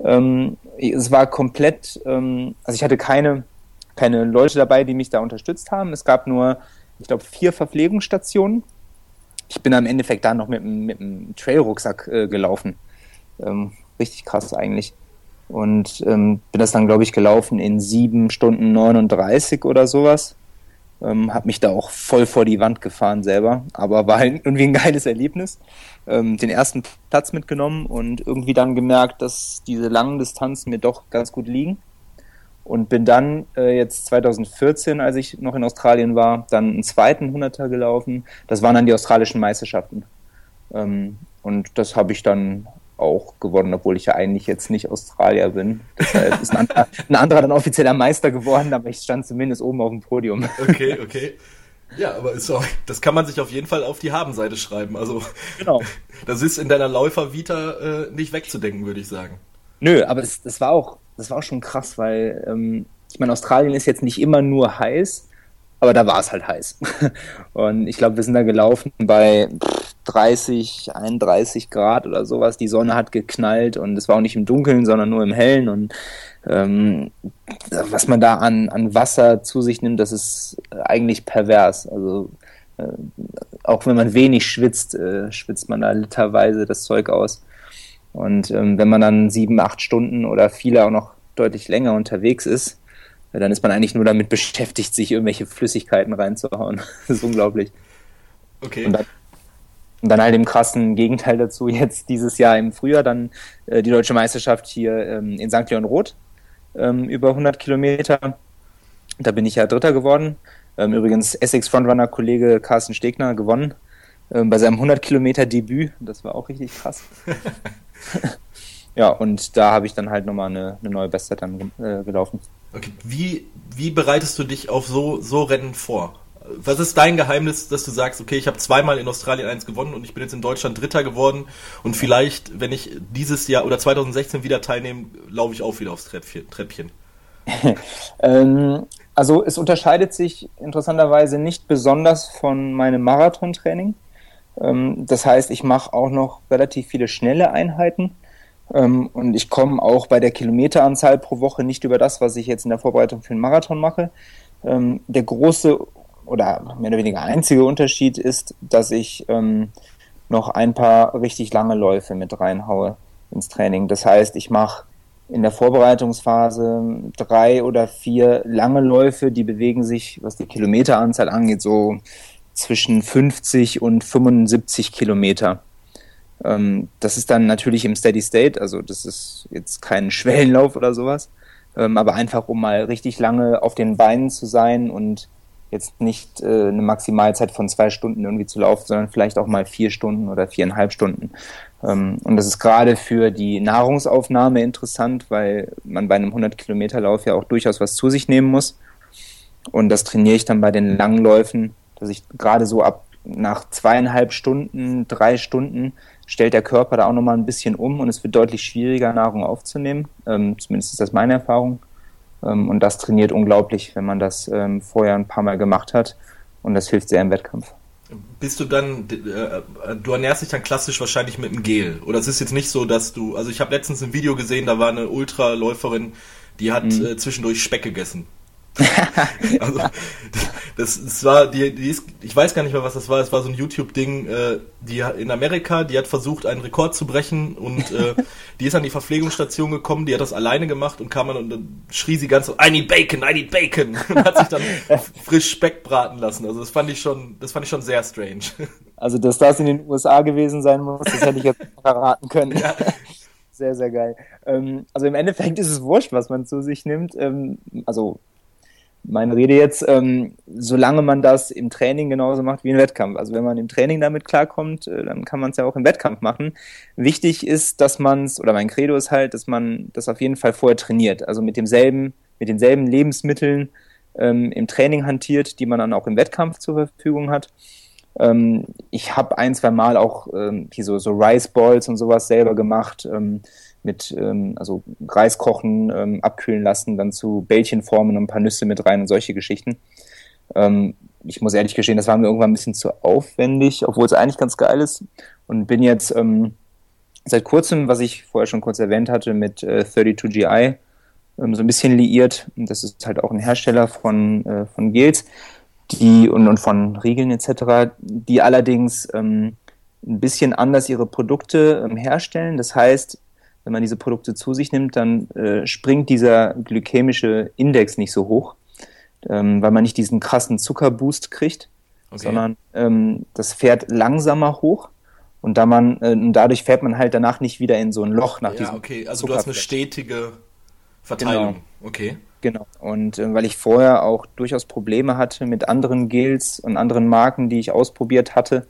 Ähm, es war komplett, ähm, also ich hatte keine, keine Leute dabei, die mich da unterstützt haben. Es gab nur, ich glaube, vier Verpflegungsstationen. ich bin am Endeffekt da noch mit, mit einem Trail-Rucksack äh, gelaufen. Ähm, richtig krass eigentlich. Und ähm, bin das dann, glaube ich, gelaufen in sieben Stunden 39 oder sowas. Ähm, hab mich da auch voll vor die Wand gefahren selber, aber war halt irgendwie ein geiles Erlebnis. Ähm, den ersten Platz mitgenommen und irgendwie dann gemerkt, dass diese langen Distanzen mir doch ganz gut liegen. Und bin dann äh, jetzt 2014, als ich noch in Australien war, dann einen zweiten Hunderter gelaufen. Das waren dann die australischen Meisterschaften. Ähm, und das habe ich dann auch gewonnen, obwohl ich ja eigentlich jetzt nicht Australier bin. Deshalb ist ein anderer, <laughs> ein anderer dann offizieller Meister geworden, aber ich stand zumindest oben auf dem Podium. Okay, okay. Ja, aber ist auch, das kann man sich auf jeden Fall auf die Habenseite schreiben. Also, genau. <laughs> das ist in deiner Läufervita äh, nicht wegzudenken, würde ich sagen. Nö, aber es, das war auch, das war auch schon krass, weil ähm, ich meine, Australien ist jetzt nicht immer nur heiß, aber da war es halt heiß. <laughs> Und ich glaube, wir sind da gelaufen bei 30, 31 Grad oder sowas. Die Sonne hat geknallt und es war auch nicht im Dunkeln, sondern nur im Hellen. Und ähm, was man da an, an Wasser zu sich nimmt, das ist eigentlich pervers. Also äh, auch wenn man wenig schwitzt, äh, schwitzt man da literweise das Zeug aus. Und ähm, wenn man dann sieben, acht Stunden oder viele auch noch deutlich länger unterwegs ist, dann ist man eigentlich nur damit beschäftigt, sich irgendwelche Flüssigkeiten reinzuhauen. <laughs> Das ist unglaublich. Okay. Und dann, und dann halt im krassen Gegenteil dazu, jetzt dieses Jahr im Frühjahr dann äh, die deutsche Meisterschaft hier ähm, in St. Leon Roth ähm, über 100 Kilometer. Da bin ich ja Dritter geworden. Ähm, übrigens Essex Frontrunner Kollege Carsten Stegner gewonnen ähm, bei seinem 100 Kilometer Debüt. Das war auch richtig krass. <laughs> <laughs> ja, und da habe ich dann halt nochmal eine, eine neue Bestzeit dann äh, gelaufen. Okay, wie, wie bereitest du dich auf so, so Rennen vor? Was ist dein Geheimnis, dass du sagst, okay, ich habe zweimal in Australien eins gewonnen und ich bin jetzt in Deutschland Dritter geworden und vielleicht, wenn ich dieses Jahr oder 2016 wieder teilnehme, laufe ich auch wieder aufs Treppchen? <laughs> ähm, also es unterscheidet sich interessanterweise nicht besonders von meinem Marathontraining. Ähm, das heißt, ich mache auch noch relativ viele schnelle Einheiten und ich komme auch bei der Kilometeranzahl pro Woche nicht über das, was ich jetzt in der Vorbereitung für den Marathon mache. Ähm, der große oder mehr oder weniger einzige Unterschied ist, dass ich ähm, noch ein paar richtig lange Läufe mit reinhaue ins Training. Das heißt, ich mache in der Vorbereitungsphase drei oder vier lange Läufe, die bewegen sich, was die Kilometeranzahl angeht, so zwischen 50 und 75 Kilometer. Ähm, das ist dann natürlich im Steady State, also das ist jetzt kein <laughs> Schwellenlauf oder sowas, ähm, aber einfach um mal richtig lange auf den Beinen zu sein und jetzt nicht äh, eine Maximalzeit von zwei Stunden irgendwie zu laufen, sondern vielleicht auch mal vier Stunden oder viereinhalb Stunden. Ähm, und das ist gerade für die Nahrungsaufnahme interessant, weil man bei einem 100 Kilometer Lauf ja auch durchaus was zu sich nehmen muss. Und das trainiere ich dann bei den Langläufen, dass ich gerade so ab nach zweieinhalb Stunden, drei Stunden stellt der Körper da auch nochmal ein bisschen um und es wird deutlich schwieriger, Nahrung aufzunehmen. Ähm, zumindest ist das meine Erfahrung. Ähm, und das trainiert unglaublich, wenn man das ähm, vorher ein paar Mal gemacht hat. Und das hilft sehr im Wettkampf. Bist du dann, äh, du ernährst dich dann klassisch wahrscheinlich mit einem Gel? Oder es ist jetzt nicht so, dass du, also ich habe letztens ein Video gesehen, da war eine Ultraläuferin, die hat mhm. äh, zwischendurch Speck gegessen. <laughs> also, das, das war, die, die ist, ich weiß gar nicht mehr, was das war. Es war so ein YouTube-Ding, äh, die in Amerika, die hat versucht, einen Rekord zu brechen und äh, <laughs> die ist an die Verpflegungsstation gekommen, die hat das alleine gemacht und kam dann und dann schrie sie ganz so, I need bacon, I need bacon <laughs> und hat sich dann frisch Speck braten lassen. Also das fand ich schon, das fand ich schon sehr strange. Also, dass das in den USA gewesen sein muss, das hätte ich jetzt verraten können. Ja. Sehr, sehr geil. Ähm, also im Endeffekt ist es wurscht, was man zu sich nimmt. Ähm, also meine Rede jetzt, ähm, solange man das im Training genauso macht wie im Wettkampf. Also wenn man im Training damit klarkommt, äh, dann kann man es ja auch im Wettkampf machen. Wichtig ist, dass man es, oder mein Credo ist halt, dass man das auf jeden Fall vorher trainiert. Also mit demselben, mit denselben Lebensmitteln ähm, im Training hantiert, die man dann auch im Wettkampf zur Verfügung hat. Ähm, ich habe ein, zwei Mal auch ähm, hier so, so Rice Balls und sowas selber gemacht. Ähm, mit ähm, also Reis kochen, ähm, abkühlen lassen, dann zu Bällchen formen und ein paar Nüsse mit rein und solche Geschichten. Ähm, ich muss ehrlich gestehen, das war mir irgendwann ein bisschen zu aufwendig, obwohl es eigentlich ganz geil ist. Und bin jetzt ähm, seit kurzem, was ich vorher schon kurz erwähnt hatte, mit äh, 32GI ähm, so ein bisschen liiert. Und das ist halt auch ein Hersteller von, äh, von Gels, die und, und von Riegeln etc., die allerdings ähm, ein bisschen anders ihre Produkte ähm, herstellen. Das heißt, wenn man diese Produkte zu sich nimmt, dann äh, springt dieser glykämische Index nicht so hoch, ähm, weil man nicht diesen krassen Zuckerboost kriegt, okay. sondern ähm, das fährt langsamer hoch. Und da man, äh, dadurch fährt man halt danach nicht wieder in so ein Loch nach ja, diesem. Okay, also du hast eine stetige Verteilung. Genau. Okay. Genau. Und äh, weil ich vorher auch durchaus Probleme hatte mit anderen Gels und anderen Marken, die ich ausprobiert hatte,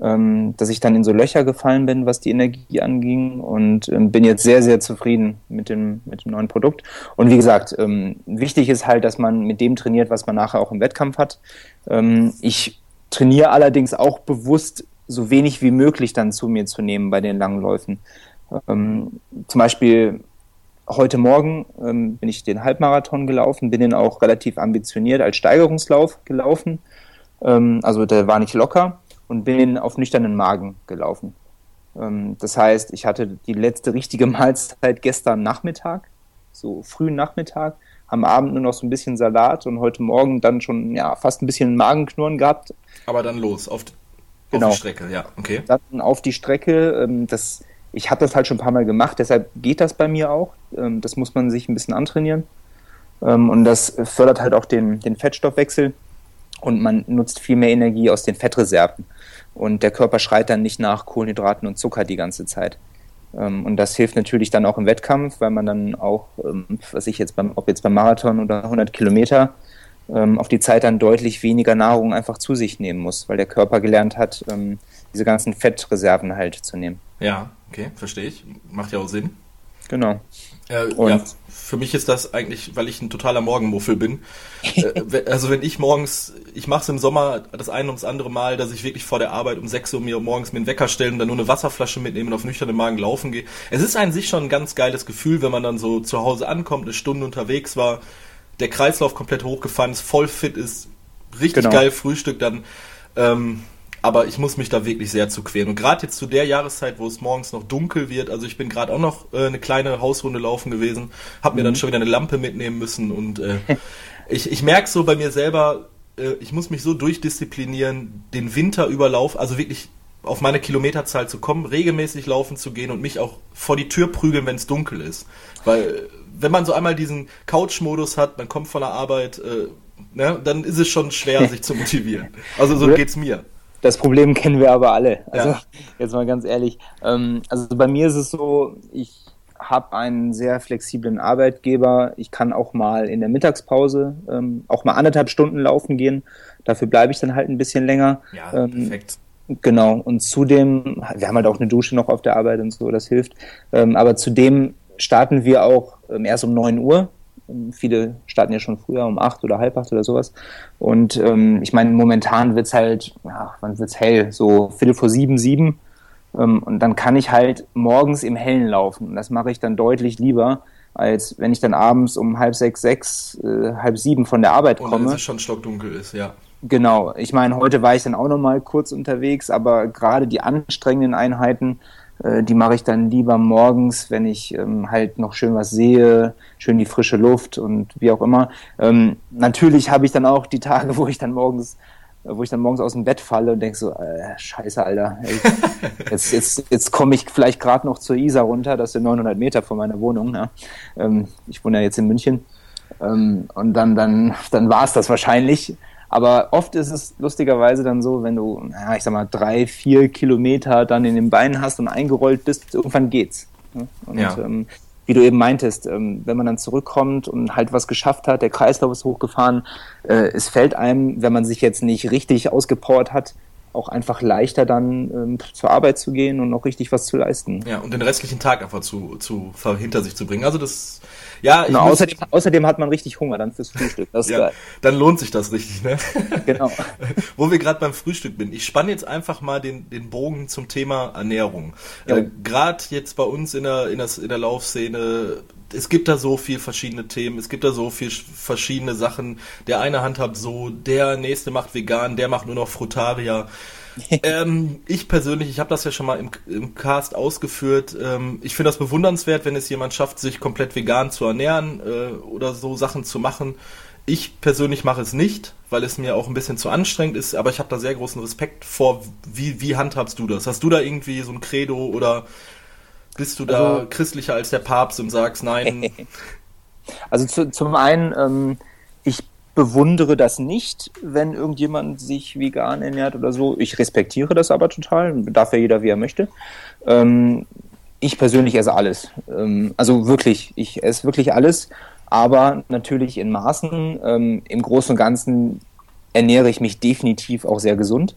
ähm, dass ich dann in so Löcher gefallen bin, was die Energie anging und ähm, bin jetzt sehr, sehr zufrieden mit dem, mit dem neuen Produkt. Und wie gesagt, ähm, wichtig ist halt, dass man mit dem trainiert, was man nachher auch im Wettkampf hat. Ähm, ich trainiere allerdings auch bewusst so wenig wie möglich dann zu mir zu nehmen bei den langen Läufen. Ähm, zum Beispiel heute Morgen ähm, bin ich den Halbmarathon gelaufen, bin den auch relativ ambitioniert als Steigerungslauf gelaufen. also der war nicht locker und bin auf nüchternen Magen gelaufen. Ähm, das heißt, ich hatte die letzte richtige <laughs> Mahlzeit gestern Nachmittag, so frühen Nachmittag, am Abend nur noch so ein bisschen Salat und heute Morgen dann schon ja fast ein bisschen Magenknurren gehabt. Aber dann los auf die, genau. auf die Strecke, ja, okay. Dann auf die Strecke. Ähm, das, ich habe das halt schon ein paar Mal gemacht, deshalb geht das bei mir auch. Ähm, das muss man sich ein bisschen antrainieren. Und das fördert halt auch den, den Fettstoffwechsel und man nutzt viel mehr Energie aus den Fettreserven. Und der Körper schreit dann nicht nach Kohlenhydraten und Zucker die ganze Zeit. Ähm, und das hilft natürlich dann auch im Wettkampf, weil man dann auch, ähm, was ich jetzt beim, ob jetzt beim Marathon oder 100 Kilometer, ähm, auf die Zeit dann deutlich weniger Nahrung einfach zu sich nehmen muss, weil der Körper gelernt hat, diese ganzen Fettreserven halt zu nehmen. Ja, okay, verstehe ich. Macht ja auch Sinn. Genau. Äh, ja, für mich ist das eigentlich, weil ich ein totaler Morgenmuffel bin. äh, also wenn ich morgens, ich mache es im Sommer das eine ums andere Mal, dass ich wirklich vor der Arbeit um 6 Uhr mir morgens mir einen Wecker stellen und dann nur eine Wasserflasche mitnehmen und auf nüchternen Magen laufen gehe. Es ist an sich schon ein ganz geiles Gefühl, wenn man dann so zu Hause ankommt, eine Stunde unterwegs war, der Kreislauf komplett hochgefahren ist, voll fit ist, richtig genau. geil Frühstück dann. Ähm, aber ich muss mich da wirklich sehr zu queren. Und gerade jetzt zu der Jahreszeit, wo es morgens noch dunkel wird, also ich bin gerade auch noch äh, eine kleine Hausrunde laufen gewesen, habe mir mhm. dann schon wieder eine Lampe mitnehmen müssen und äh, <laughs> ich, ich merke so bei mir selber, äh, ich muss mich so durchdisziplinieren, den Winter überlauf, also wirklich auf meine Kilometerzahl zu kommen, regelmäßig laufen zu gehen und mich auch vor die Tür prügeln, wenn es dunkel ist. Weil wenn man so einmal diesen Couch-Modus hat, man kommt von der Arbeit, äh, ne, dann ist es schon schwer, <laughs> sich zu motivieren. Also so geht's mir. Das Problem <laughs> kennen wir aber alle. Also ja. jetzt mal ganz ehrlich. Ähm, also bei mir ist es so, ich habe einen sehr flexiblen Arbeitgeber. Ich kann auch mal in der Mittagspause ähm, auch mal anderthalb Stunden laufen gehen. Dafür bleibe ich dann halt ein bisschen länger. Ja, ähm, perfekt. Genau. Und zudem, wir haben halt auch eine Dusche noch auf der Arbeit und so, das hilft. Aber zudem starten wir auch erst um 9 Uhr Viele starten ja schon früher um acht oder halb acht oder sowas. Und ähm, ich meine, momentan wird es halt, ja, wann wird es hell? So Viertel vor sieben, sieben. Ähm, und dann kann ich halt morgens im Hellen laufen. Und das mache ich dann deutlich lieber, als wenn ich dann abends um halb sechs, sechs, äh, halb sieben von der Arbeit komme. Und es schon stockdunkel ist, ja. Genau. Ich meine, heute war ich dann auch noch mal kurz unterwegs, aber gerade die anstrengenden Einheiten, die mache ich dann lieber morgens, wenn ich ähm, halt noch schön was sehe, schön die frische Luft und wie auch immer. Ähm, natürlich habe ich dann auch die Tage, <laughs> wo ich dann morgens wo ich dann morgens aus dem Bett falle und denke so, äh, scheiße, Alter, ey, <laughs> jetzt, jetzt, jetzt komme ich vielleicht gerade noch zur Isar runter, das sind 900 Meter von meiner Wohnung. Ja. Ähm, ich wohne ja jetzt in München. Ähm, und dann, dann, dann war es das wahrscheinlich. Aber oft ist es lustigerweise dann so, wenn du, ja, ich sag mal, drei, vier Kilometer dann in den Beinen hast und eingerollt bist, irgendwann geht's. Ne? Und ja. ähm, wie du eben meintest, ähm, wenn man dann zurückkommt und halt was geschafft hat, der Kreislauf ist hochgefahren, äh, es fällt einem, wenn man sich jetzt nicht richtig ausgepowert hat, auch einfach leichter dann ähm, zur Arbeit zu gehen und noch richtig was zu leisten. Ja, und den restlichen Tag einfach zu, zu hinter sich zu bringen. Also das ja, genau, außerdem, außerdem, hat man richtig Hunger dann fürs Frühstück. Das ist ja, geil. Dann lohnt sich das richtig, ne? <laughs> Genau. <laughs> Wo wir gerade beim Frühstück bin. Ich spanne jetzt einfach mal den, den Bogen zum Thema Ernährung. Ja. Äh, gerade jetzt bei uns in der, in, der, in der Laufszene, es gibt da so viel verschiedene Themen, es gibt da so viel verschiedene Sachen. Der eine handhabt so, der nächste macht vegan, der macht nur noch Frutaria. <laughs> ähm, ich persönlich, ich habe das ja schon mal im, im Cast ausgeführt. Ähm, ich finde das bewundernswert, wenn es jemand schafft, sich komplett vegan zu ernähren äh, oder so Sachen zu machen. Ich persönlich mache es nicht, weil es mir auch ein bisschen zu anstrengend ist, aber ich habe da sehr großen Respekt vor. Wie, wie handhabst du das? Hast du da irgendwie so ein Credo oder bist du da also, christlicher als der Papst und sagst nein? <laughs> Also zu, zum einen, ähm, ich bewundere das nicht, wenn irgendjemand sich vegan ernährt oder so. Ich respektiere das aber total, darf ja jeder, wie er möchte. Ähm, ich persönlich esse alles. Ähm, also wirklich, ich esse wirklich alles aber natürlich in Maßen. Ähm, Im Großen und Ganzen ernähre ich mich definitiv auch sehr gesund.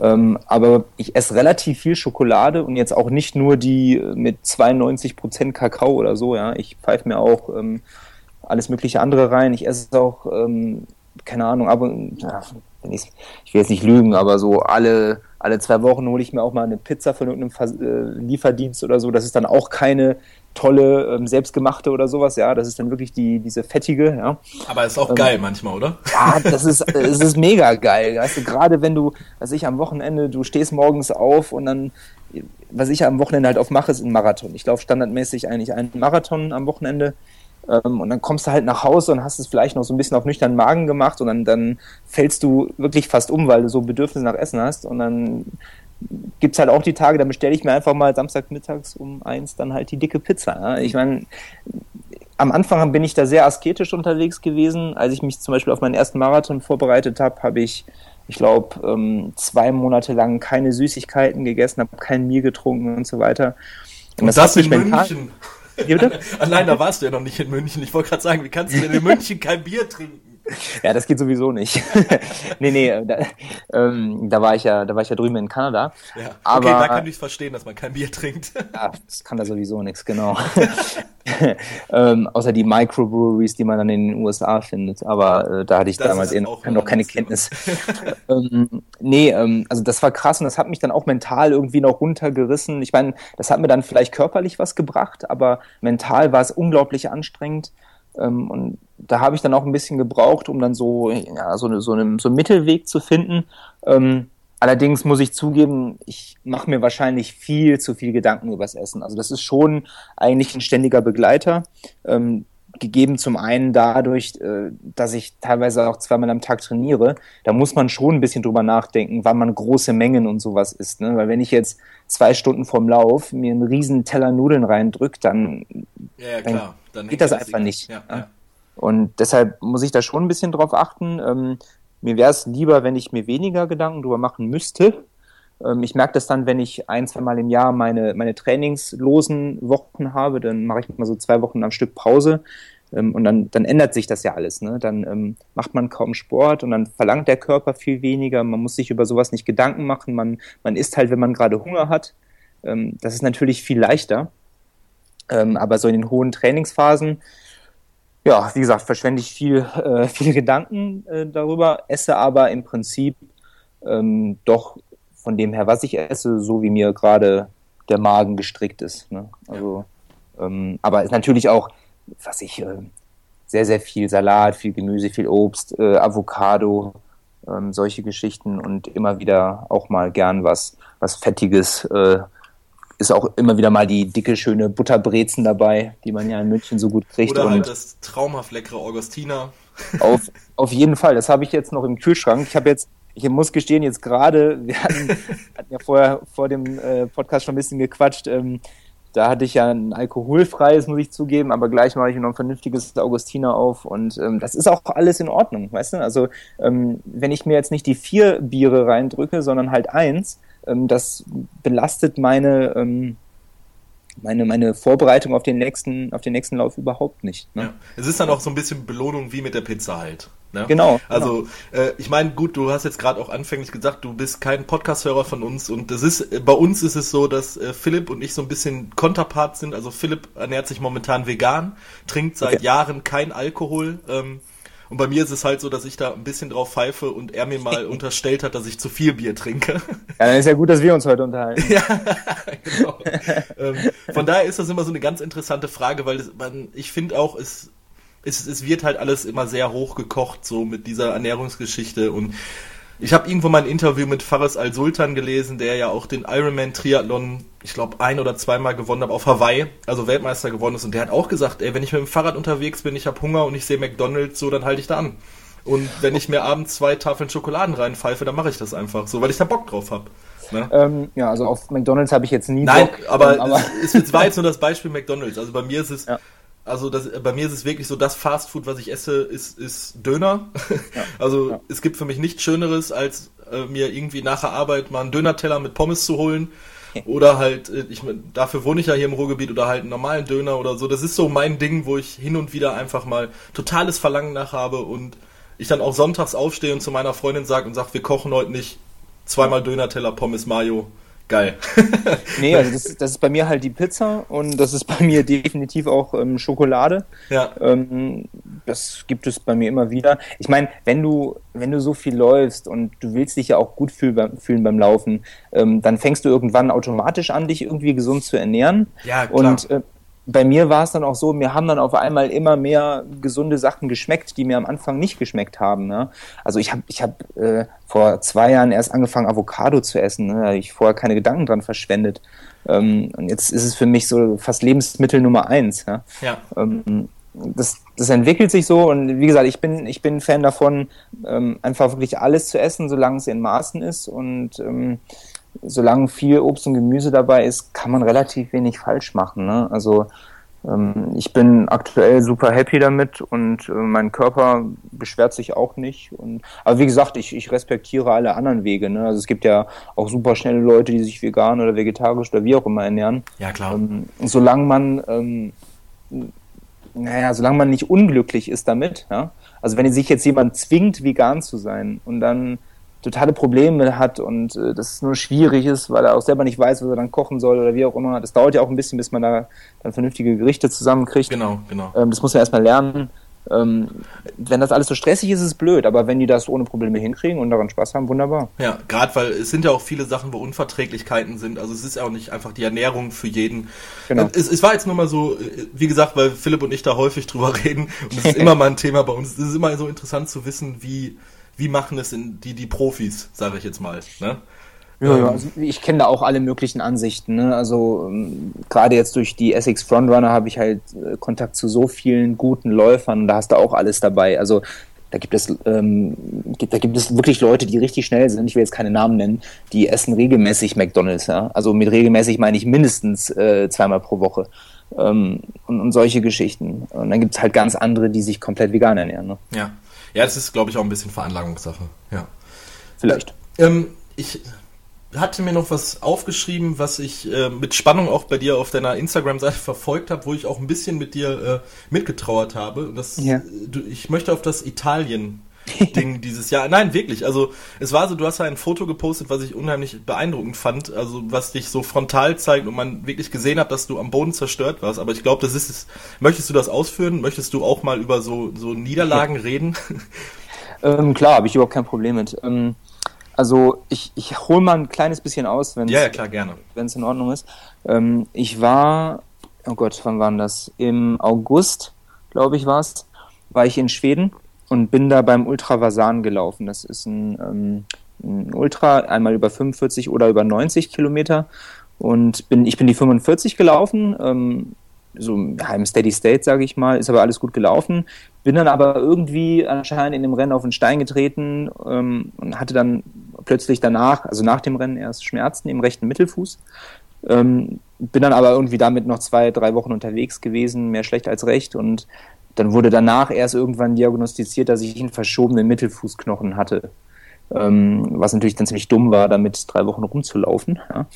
Ähm, aber ich esse relativ viel Schokolade und jetzt auch nicht nur die mit 92% Kakao oder so, ja. Ich pfeife mir auch ähm, alles mögliche andere rein. Ich esse auch, ähm, keine Ahnung, aber ja, ich, ich will jetzt nicht lügen, aber so alle, alle zwei Wochen hole ich mir auch mal eine Pizza von irgendeinem äh, Lieferdienst oder so. Das ist dann auch keine tolle ähm, selbstgemachte oder sowas, ja, das ist dann wirklich die diese fettige, ja. Aber ist auch ähm, geil manchmal, oder? <laughs> Ja, das ist es ist mega geil, weißt du, gerade wenn du, was ich am Wochenende, du stehst morgens auf und dann was ich am Wochenende halt oft mache, ist ein Marathon. Ich laufe standardmäßig eigentlich einen Marathon am Wochenende und dann kommst du halt nach Hause und hast es vielleicht noch so ein bisschen auf nüchternen Magen gemacht und dann, dann fällst du wirklich fast um, weil du so Bedürfnisse nach Essen hast und dann gibt es halt auch die Tage, da bestelle ich mir einfach mal Samstagmittags um eins dann halt die dicke Pizza. Ja? Ich meine, am Anfang bin ich da sehr asketisch unterwegs gewesen. Als ich mich zum Beispiel auf meinen ersten Marathon vorbereitet habe, habe ich, ich glaube, ähm, zwei Monate lang keine Süßigkeiten gegessen, habe kein Bier getrunken und so weiter. Und, und das, das in München. Allein da warst du ja noch nicht in München. Ich wollte gerade sagen, wie kannst du denn in München kein Bier trinken? <laughs> ja, das geht sowieso nicht. <laughs> nee, nee, da, ähm, da, war ich ja, da war ich ja drüben in Kanada. Ja. Aber, okay, da kann ich verstehen, dass man kein Bier trinkt. ja, das kann da sowieso nichts, genau. <laughs> ähm, außer die Microbreweries, die man dann in den USA findet. Aber äh, da hatte ich das damals eh noch, noch keine Kenntnis. ähm, nee, ähm, also das war krass und das hat mich dann auch mental irgendwie noch runtergerissen. Ich meine, das hat mir dann vielleicht körperlich was gebracht, aber mental war es unglaublich anstrengend. Ähm, und da habe ich dann auch ein bisschen gebraucht, um dann so, ja, so, so, eine, so einen Mittelweg zu finden. Ähm, allerdings muss ich zugeben, ich mache mir wahrscheinlich viel zu viel Gedanken übers Essen. Also das ist schon eigentlich ein ständiger Begleiter. Ähm, gegeben zum einen dadurch, äh, dass ich teilweise auch zweimal am Tag trainiere, da muss man schon ein bisschen drüber nachdenken, wann man große Mengen und sowas isst. Ne? Weil wenn ich jetzt zwei Stunden vorm Lauf mir einen riesen Teller Nudeln reindrücke, dann, ja, ja, dann geht das einfach nicht. Ja, ja. Und deshalb muss ich da schon ein bisschen drauf achten. Ähm, mir wäre es lieber, wenn ich mir weniger Gedanken drüber machen müsste. Ähm, ich merke das dann, wenn ich ein, zwei Mal im Jahr meine, meine trainingslosen Wochen habe, dann mache ich mal so zwei Wochen am Stück Pause. Ähm, und dann, dann ändert sich das ja alles. Ne? Dann ähm, macht man kaum Sport und dann verlangt der Körper viel weniger. Man muss sich über sowas nicht Gedanken machen. Man, man isst halt, wenn man gerade Hunger hat. Ähm, das ist natürlich viel leichter. Ähm, aber so in den hohen Trainingsphasen ja, wie gesagt, verschwende ich viel, äh, <laughs> viele Gedanken äh, darüber, esse aber im Prinzip ähm, doch von dem her, was ich esse, so wie mir gerade der Magen gestrickt ist. Ne? Also, ähm, aber ist natürlich auch, was ich äh, sehr, sehr viel Salat, viel Gemüse, viel Obst, äh, Avocado, ähm, solche Geschichten und immer wieder auch mal gern was, was Fettiges, äh, ist auch immer wieder mal die dicke, schöne Butterbrezen dabei, die man ja in München so gut kriegt. Oder halt das traumhaft leckere Augustiner. Auf, auf jeden Fall, das habe ich jetzt noch im Kühlschrank. Ich habe jetzt, ich muss gestehen, jetzt gerade, <laughs> wir hatten, hatten, ja vorher vor dem äh, Podcast schon ein bisschen gequatscht, ähm, da hatte ich ja ein alkoholfreies, muss ich zugeben, aber gleich mache ich noch ein vernünftiges Augustiner auf und ähm, das ist auch alles in Ordnung, weißt du? Also ähm, wenn ich mir jetzt nicht die vier Biere reindrücke, sondern halt eins, ähm, das belastet meine, ähm, meine, meine Vorbereitung auf den nächsten, auf den nächsten Lauf überhaupt nicht. Ne? Ja. Es ist dann auch so ein bisschen Belohnung wie mit der Pizza halt. Ne? Genau. Also genau. Äh, ich meine, gut, du hast jetzt gerade auch anfänglich gesagt, du bist kein Podcast-Hörer von uns und das ist äh, bei uns ist es so, dass äh, Philipp und ich so ein bisschen Konterpart sind. Also Philipp ernährt sich momentan vegan, trinkt seit okay. Jahren kein Alkohol. Ähm, und bei mir ist es halt so, dass ich da ein bisschen drauf pfeife und er mir mal <laughs> unterstellt hat, dass ich zu viel Bier trinke. <laughs> Ja, dann ist ja gut, dass wir uns heute unterhalten. ja, <laughs> genau. ähm, von daher ist das immer so eine ganz interessante Frage, weil das, man, ich finde auch, es, es, es wird halt alles immer sehr hochgekocht, so mit dieser Ernährungsgeschichte und ich habe irgendwo mal ein Interview mit Faris Al-Sultan gelesen, der ja auch den Ironman-Triathlon, ich glaube, ein oder zweimal gewonnen hat auf Hawaii, also Weltmeister geworden ist. Und der hat auch gesagt, ey, wenn ich mit dem Fahrrad unterwegs bin, ich habe Hunger und ich sehe McDonalds, so, dann halte ich da an. Und wenn ich mir abends zwei Tafeln Schokoladen reinpfeife, dann mache ich das einfach so, weil ich da Bock drauf habe. Ne? Ähm, ja, also auf McDonalds habe ich jetzt nie Nein, Bock. aber, ähm, aber es, es war jetzt nur das Beispiel McDonalds. Also bei mir ist es, ja. Also das, bei mir ist es wirklich so, das Fastfood, was ich esse, ist, ist Döner. Ja. <laughs> Also ja. es gibt für mich nichts Schöneres, als äh, mir irgendwie nach der Arbeit mal einen Dönerteller mit Pommes zu holen. <laughs> Oder halt, äh, ich, dafür wohne ich ja hier im Ruhrgebiet oder halt einen normalen Döner oder so. Das ist so mein Ding, wo ich hin und wieder einfach mal totales Verlangen nach habe und ich dann auch sonntags aufstehe und zu meiner Freundin sage und sage, wir kochen heute nicht zweimal Döner-Teller, Pommes, Mayo. Geil. <laughs> nee, also das, das, ist bei mir halt die Pizza und das ist bei mir definitiv auch ähm, Schokolade. Ja. Ähm, das gibt es bei mir immer wieder. Ich meine, wenn du, wenn du so viel läufst und du willst dich ja auch gut fühl, fühlen beim Laufen, ähm, dann fängst du irgendwann automatisch an, dich irgendwie gesund zu ernähren. Ja, klar. Und äh, bei mir war es dann auch so, mir haben dann auf einmal immer mehr gesunde Sachen geschmeckt, die mir am Anfang nicht geschmeckt haben. Ne? Also ich habe ich hab, äh, vor zwei Jahren erst angefangen, Avocado zu essen. Ne? Da habe ich vorher keine Gedanken dran verschwendet. Ähm, und jetzt ist es für mich so fast Lebensmittel Nummer eins. Ja. ja. Ähm, das, das entwickelt sich so und wie gesagt, ich bin, ich bin Fan davon, ähm, einfach wirklich alles zu essen, solange es in Maßen ist und ähm, solange viel Obst und Gemüse dabei ist, kann man relativ wenig falsch machen. Ne? Also ähm, ich bin aktuell super happy damit und äh, mein Körper beschwert sich auch nicht. Und, aber wie gesagt, ich, ich respektiere alle anderen Wege. Ne? Also es gibt ja auch super schnelle Leute, die sich vegan oder vegetarisch oder wie auch immer ernähren. Ja, klar. Ähm, solange man, ähm, naja, solange man nicht unglücklich ist damit, ja? also wenn sich jetzt jemand zwingt, vegan zu sein und dann totale Probleme hat und äh, das nur schwierig ist, weil er auch selber nicht weiß, was er dann kochen soll oder wie auch immer. Das dauert ja auch ein bisschen, bis man da dann vernünftige Gerichte zusammenkriegt. Genau, genau. Ähm, das muss man erstmal lernen. Ähm, wenn das alles so stressig ist, ist es blöd, aber wenn die das ohne Probleme hinkriegen und daran Spaß haben, wunderbar. Ja, gerade weil es sind ja auch viele Sachen, wo Unverträglichkeiten sind. Also es ist ja auch nicht einfach die Ernährung für jeden. Genau. Es, es war jetzt nur mal so, wie gesagt, weil Philipp und ich da häufig drüber <laughs> reden und es ist immer mal ein Thema bei uns. Es ist immer so interessant zu wissen, wie wie machen es die, die Profis, sage ich jetzt mal. Ne? Ja, ja, ähm, also ich kenne da auch alle möglichen Ansichten. Ne? Also ähm, gerade jetzt durch die Essex Frontrunner habe ich halt äh, Kontakt zu so vielen guten Läufern und da hast du auch alles dabei. Also da gibt es, ähm, da gibt es wirklich Leute, die richtig schnell sind. Ich will jetzt keine Namen nennen, die essen regelmäßig McDonalds. Ja? Also mit regelmäßig meine ich mindestens äh, zweimal pro Woche. Ähm, und, und solche Geschichten. Und dann gibt es halt ganz andere, die sich komplett vegan ernähren. Ne? Ja. Ja, das ist, glaube ich, auch ein bisschen Veranlagungssache. Ja. Vielleicht. Ähm, ich hatte mir noch was aufgeschrieben, was ich äh, mit Spannung auch bei dir auf deiner Instagram-Seite verfolgt habe, wo ich auch ein bisschen mit dir äh, mitgetrauert habe. Das, ja. du, ich möchte auf das Italien <laughs> Ding dieses Jahr. Nein, wirklich. Also es war so, du hast ja ein Foto gepostet, was ich unheimlich beeindruckend fand, also was dich so frontal zeigt und man wirklich gesehen hat, dass du am Boden zerstört warst. Aber ich glaube, das ist es. Möchtest du das ausführen? Möchtest du auch mal über so, so Niederlagen reden? <laughs> Ähm, klar, habe ich überhaupt kein Problem mit. Ähm, also ich, ich hole mal ein kleines bisschen aus, wenn ja, ja, klar, gerne. Wenn es in Ordnung ist. Ähm, ich war, oh Gott, wann war das? Im August, glaube ich, war es, war ich in Schweden und bin da beim Ultravasan gelaufen. Das ist ein, ähm, ein, Ultra, einmal über 45 oder über 90 Kilometer. Und bin, ich bin die 45 gelaufen, ähm, so im Steady State, sage ich mal, ist aber alles gut gelaufen. Bin dann aber irgendwie anscheinend in dem Rennen auf einen Stein getreten ähm, und hatte dann plötzlich danach, also nach dem Rennen erst Schmerzen im rechten Mittelfuß. Ähm, bin dann aber irgendwie damit noch zwei, drei Wochen unterwegs gewesen, mehr schlecht als recht und dann wurde danach erst irgendwann diagnostiziert, dass ich einen verschobenen Mittelfußknochen hatte. Ähm, was natürlich dann ziemlich dumm war, damit drei Wochen rumzulaufen. Ja.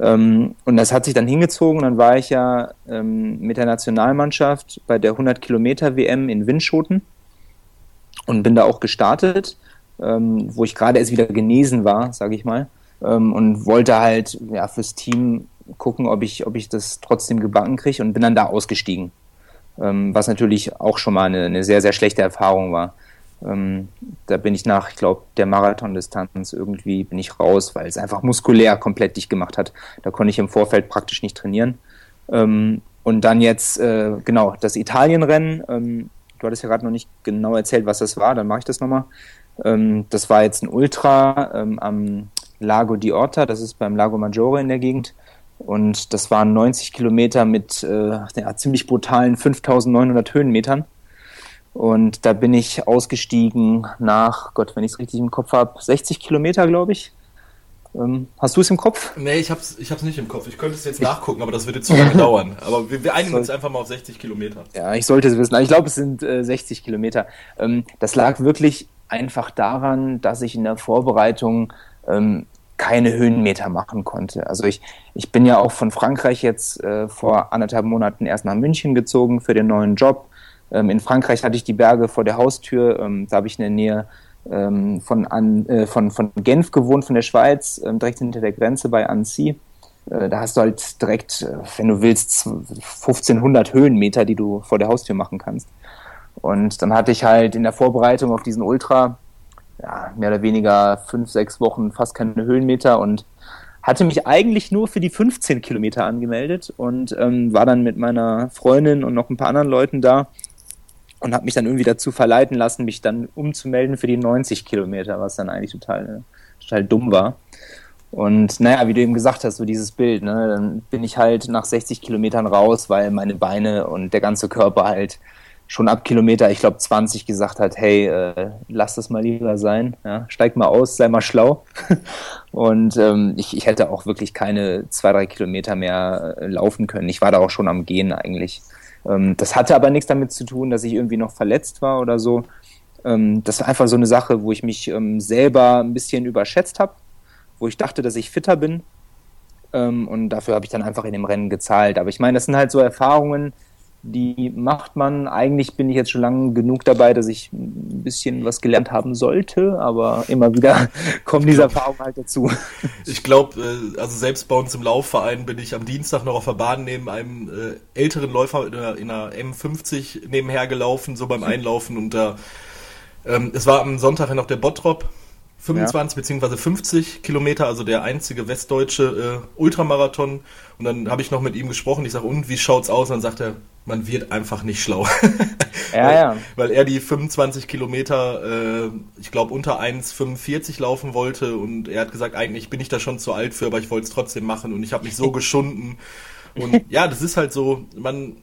Ähm, und das hat sich dann hingezogen. Dann war ich ja ähm, mit der Nationalmannschaft bei der 100 Kilometer WM in Windschoten und bin da auch gestartet, ähm, wo ich gerade erst wieder genesen war, sage ich mal, ähm, und wollte halt ja fürs Team gucken, ob ich, ob ich das trotzdem gebacken kriege und bin dann da ausgestiegen ähm, was natürlich auch schon mal eine, eine, sehr, sehr schlechte Erfahrung war. Ähm, da bin ich nach, ich glaube, der Marathondistanz irgendwie bin ich raus, weil es einfach muskulär komplett dicht gemacht hat. Da konnte ich im Vorfeld praktisch nicht trainieren. Ähm, und dann jetzt, äh, genau, das Italienrennen. Ähm, du hattest ja gerade noch nicht genau erzählt, was das war, dann mache ich das nochmal. Ähm, das war jetzt ein Ultra ähm, am Lago di Orta, das ist beim Lago Maggiore in der Gegend. Und das waren 90 Kilometer mit äh, ja, ziemlich brutalen 5900 Höhenmetern. Und da bin ich ausgestiegen nach, Gott, wenn ich es richtig im Kopf habe, 60 Kilometer, glaube ich. Ähm, hast du es im Kopf? Nee, ich hab's, ich hab's nicht im Kopf. Ich könnte es jetzt nachgucken, aber das würde zu lange <laughs> dauern. Aber wir, wir einigen uns einfach mal auf 60 Kilometer. Ja, ich sollte es wissen. Ich glaube, es sind äh, 60 Kilometer. Ähm, das lag wirklich einfach daran, dass ich in der Vorbereitung ähm, keine Höhenmeter machen konnte. Also ich, ich bin ja auch von Frankreich jetzt äh, vor anderthalb Monaten erst nach München gezogen für den neuen Job. Ähm, in Frankreich hatte ich die Berge vor der Haustür. Ähm, da habe ich in der Nähe ähm, von, an, äh, von, von Genf gewohnt, von der Schweiz, ähm, direkt hinter der Grenze bei Annecy. Äh, da hast du halt direkt, äh, wenn du willst, 1500 Höhenmeter, die du vor der Haustür machen kannst. Und dann hatte ich halt in der Vorbereitung auf diesen Ultra ja, mehr oder weniger fünf, sechs Wochen fast keine Höhenmeter und hatte mich eigentlich nur für die 15 Kilometer angemeldet und ähm, war dann mit meiner Freundin und noch ein paar anderen Leuten da und habe mich dann irgendwie dazu verleiten lassen, mich dann umzumelden für die 90 Kilometer, was dann eigentlich total, total dumm war. Und naja, wie du eben gesagt hast, so dieses Bild, ne, dann bin ich halt nach 60 Kilometern raus, weil meine Beine und der ganze Körper halt schon ab Kilometer, ich glaube 20 gesagt hat, hey, äh, lass das mal lieber sein, ja, steig mal aus, sei mal schlau. <laughs> und ähm, ich, ich hätte auch wirklich keine zwei, drei Kilometer mehr äh, laufen können. Ich war da auch schon am Gehen eigentlich. Ähm, das hatte aber nichts damit zu tun, dass ich irgendwie noch verletzt war oder so. Ähm, das war einfach so eine Sache, wo ich mich ähm, selber ein bisschen überschätzt habe, wo ich dachte, dass ich fitter bin. Ähm, und dafür habe ich dann einfach in dem Rennen gezahlt. Aber ich meine, das sind halt so Erfahrungen, die macht man. Eigentlich bin ich jetzt schon lange genug dabei, dass ich ein bisschen was gelernt haben sollte, aber immer wieder <laughs> kommen diese Erfahrungen halt dazu. Ich glaube, äh, also selbst bei uns im Laufverein bin ich am Dienstag noch auf der Bahn neben einem äh, älteren Läufer in einer, in einer, M50 nebenher gelaufen, so beim <laughs> Einlaufen und da ähm, es war am Sonntag ja noch der Bottrop 25 ja. bzw. 50 Kilometer, also der einzige westdeutsche äh, Ultramarathon. Und dann habe ich noch mit ihm gesprochen. Ich sage, und wie schaut's aus? Und dann sagt er, man wird einfach nicht schlau. <laughs> ja, weil, ja. Weil er die 25 Kilometer, äh, ich glaube, unter 1,45 laufen wollte. Und er hat gesagt, eigentlich bin ich da schon zu alt für, aber ich wollte es trotzdem machen. Und ich habe mich so <laughs> geschunden. Und ja, das ist halt so, man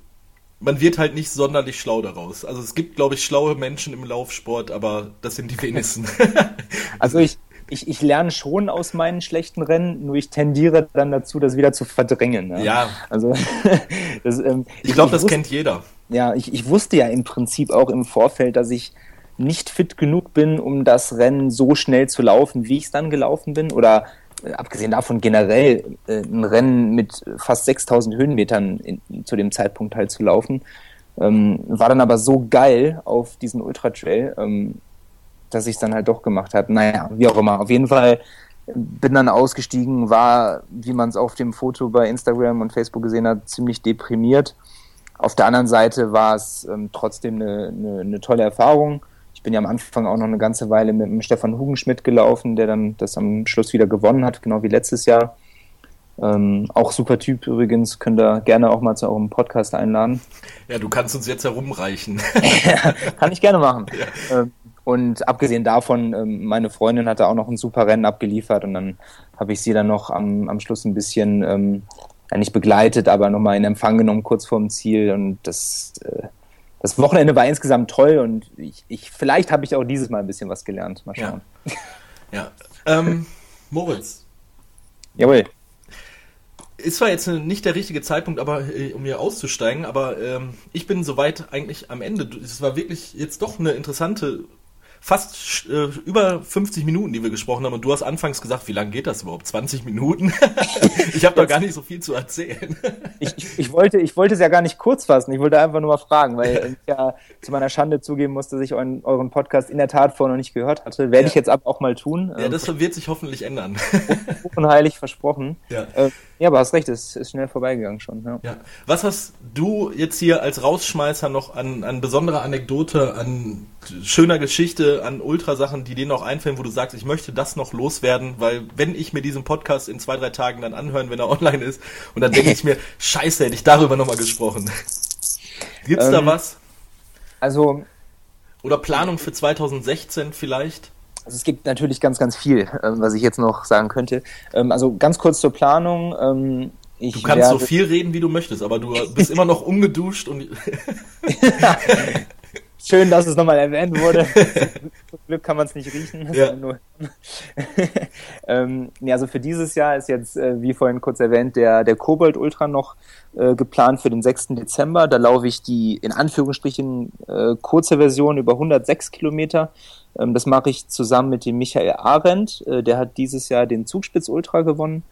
man wird halt nicht sonderlich schlau daraus. Also es gibt, glaube ich, schlaue Menschen im Laufsport, aber das sind die wenigsten. <laughs> also ich, ich, ich lerne schon aus meinen schlechten Rennen, nur ich tendiere dann dazu, das wieder zu verdrängen. Ne? Ja. Also <laughs> das, ähm, ich, ich glaube, das wusste, kennt jeder. Ja, ich, ich wusste ja im Prinzip auch im Vorfeld, dass ich nicht fit genug bin, um das Rennen so schnell zu laufen, wie ich es dann gelaufen bin. Oder abgesehen davon generell äh, ein Rennen mit fast 6000 Höhenmetern in, zu dem Zeitpunkt halt zu laufen. Ähm, war dann aber so geil auf diesen Ultra Trail, ähm, dass ich es dann halt doch gemacht habe. Naja, wie auch immer. Auf jeden Fall bin dann ausgestiegen, war, wie man es auf dem Foto bei Instagram und Facebook gesehen hat, ziemlich deprimiert. Auf der anderen Seite war es ähm, trotzdem eine, eine, eine tolle Erfahrung bin ja am Anfang auch noch eine ganze Weile mit dem Stefan Hugenschmidt gelaufen, der dann das am Schluss wieder gewonnen hat, genau wie letztes Jahr. Ähm, auch super Typ übrigens, könnt ihr gerne auch mal zu eurem Podcast einladen. Ja, du kannst uns jetzt herumreichen. <laughs> <laughs> kann ich gerne machen. Ja. Ähm, und abgesehen davon, ähm, meine Freundin hatte auch noch ein super Rennen abgeliefert und dann habe ich sie dann noch am, am Schluss ein bisschen, ähm, ja nicht begleitet, aber nochmal in Empfang genommen kurz vorm Ziel und das äh, das Wochenende war insgesamt toll und ich, ich vielleicht habe ich auch dieses Mal ein bisschen was gelernt. Mal schauen. Ja. ja. Ähm, Moritz. Jawohl. Ist zwar jetzt nicht der richtige Zeitpunkt, aber äh, um hier auszusteigen, aber ähm, ich bin soweit eigentlich am Ende. Es war wirklich jetzt doch eine interessante fast äh, über 50 Minuten, die wir gesprochen haben. Und du hast anfangs gesagt, wie lange geht das überhaupt? 20 Minuten? <laughs> ich habe da gar nicht so viel zu erzählen. ich, ich, ich, wollte, ich wollte es ja gar nicht kurz fassen. Ich wollte einfach nur mal fragen, weil ich ja zu meiner Schande zugeben musste, dass ich euren, euren Podcast in der Tat vorher noch nicht gehört hatte. Werde ja. ich jetzt ab auch mal tun. Ja, das wird sich hoffentlich ändern. <laughs> Unheilig versprochen. Ja. Äh, ja, aber hast recht, es ist schnell vorbeigegangen schon. Ja. ja. Was hast du jetzt hier als Rausschmeißer noch an, an besonderer Anekdote, an schöner Geschichte, an Ultrasachen, die dir noch einfallen, wo du sagst, ich möchte das noch loswerden, weil wenn ich mir diesen Podcast in zwei, drei Tagen dann anhören, wenn er online ist, und dann denke ich mir, <laughs> scheiße, hätte ich darüber nochmal gesprochen. Gibt's ähm, da was? Also. Oder Planung für 2016 vielleicht? Also es gibt natürlich ganz, ganz viel, äh, was ich jetzt noch sagen könnte. Ähm, also ganz kurz zur Planung. Ähm, du kannst so viel reden, wie du möchtest, aber du bist immer noch <laughs> ungeduscht und. <laughs> Schön, dass es nochmal erwähnt wurde. <laughs> Zum Glück kann man es nicht riechen. Ja. <laughs> <laughs> ähm, ja, also für dieses Jahr ist jetzt, äh, wie vorhin kurz erwähnt, der, der Kobold Ultra noch äh, geplant für den 6. Dezember. Da laufe ich die in Anführungsstrichen äh, kurze Version über 106 Kilometer. Ähm, das mache ich zusammen mit dem Michael Arendt. Äh, der hat dieses Jahr den Zugspitz Ultra gewonnen.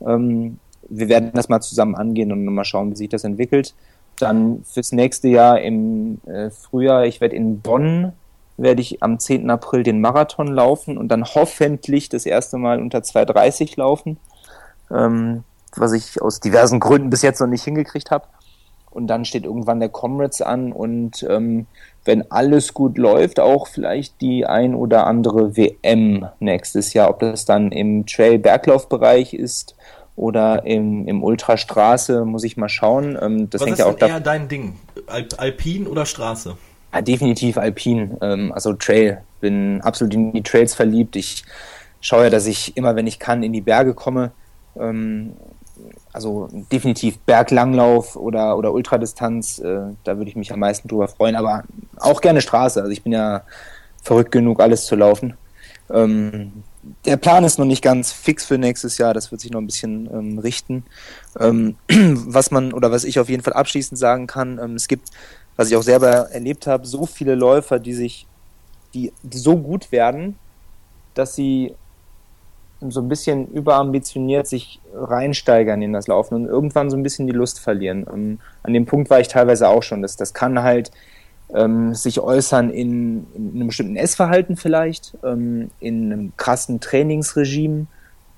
Ähm, wir werden das mal zusammen angehen und mal schauen, wie sich das entwickelt. Dann fürs nächste Jahr im äh, Frühjahr, ich werde in Bonn, werde ich am 10. April den Marathon laufen und dann hoffentlich das erste Mal unter 2,30 laufen, ähm, was ich aus diversen Gründen bis jetzt noch nicht hingekriegt habe. Und dann steht irgendwann der Comrades an und ähm, wenn alles gut läuft, auch vielleicht die ein oder andere WM nächstes Jahr. Ob das dann im Trail-Berglaufbereich ist oder im, im Ultrastraße, muss ich mal schauen. Ähm, das Was hängt ist ja auch eher dein Ding? Alpin oder Straße? Ja, definitiv Alpin, ähm, also Trail. Bin absolut in die Trails verliebt. Ich schaue ja, dass ich immer, wenn ich kann, in die Berge komme. Ähm, also definitiv Berglanglauf oder, oder Ultradistanz, äh, da würde ich mich am meisten drüber freuen, aber auch gerne Straße. Also ich bin ja verrückt genug, alles zu laufen. Ähm, der Plan ist noch nicht ganz fix für nächstes Jahr, das wird sich noch ein bisschen ähm, richten. Ähm, <clears throat> was man oder was ich auf jeden Fall abschließend sagen kann, ähm, es gibt, was ich auch selber erlebt habe, so viele Läufer, die sich, die, die so gut werden, dass sie so ein bisschen überambitioniert sich reinsteigern in das Laufen und irgendwann so ein bisschen die Lust verlieren. Ähm, an dem Punkt war ich teilweise auch schon. Das, das kann halt ähm, sich äußern in, in, einem bestimmten Essverhalten vielleicht, ähm, in einem krassen Trainingsregime,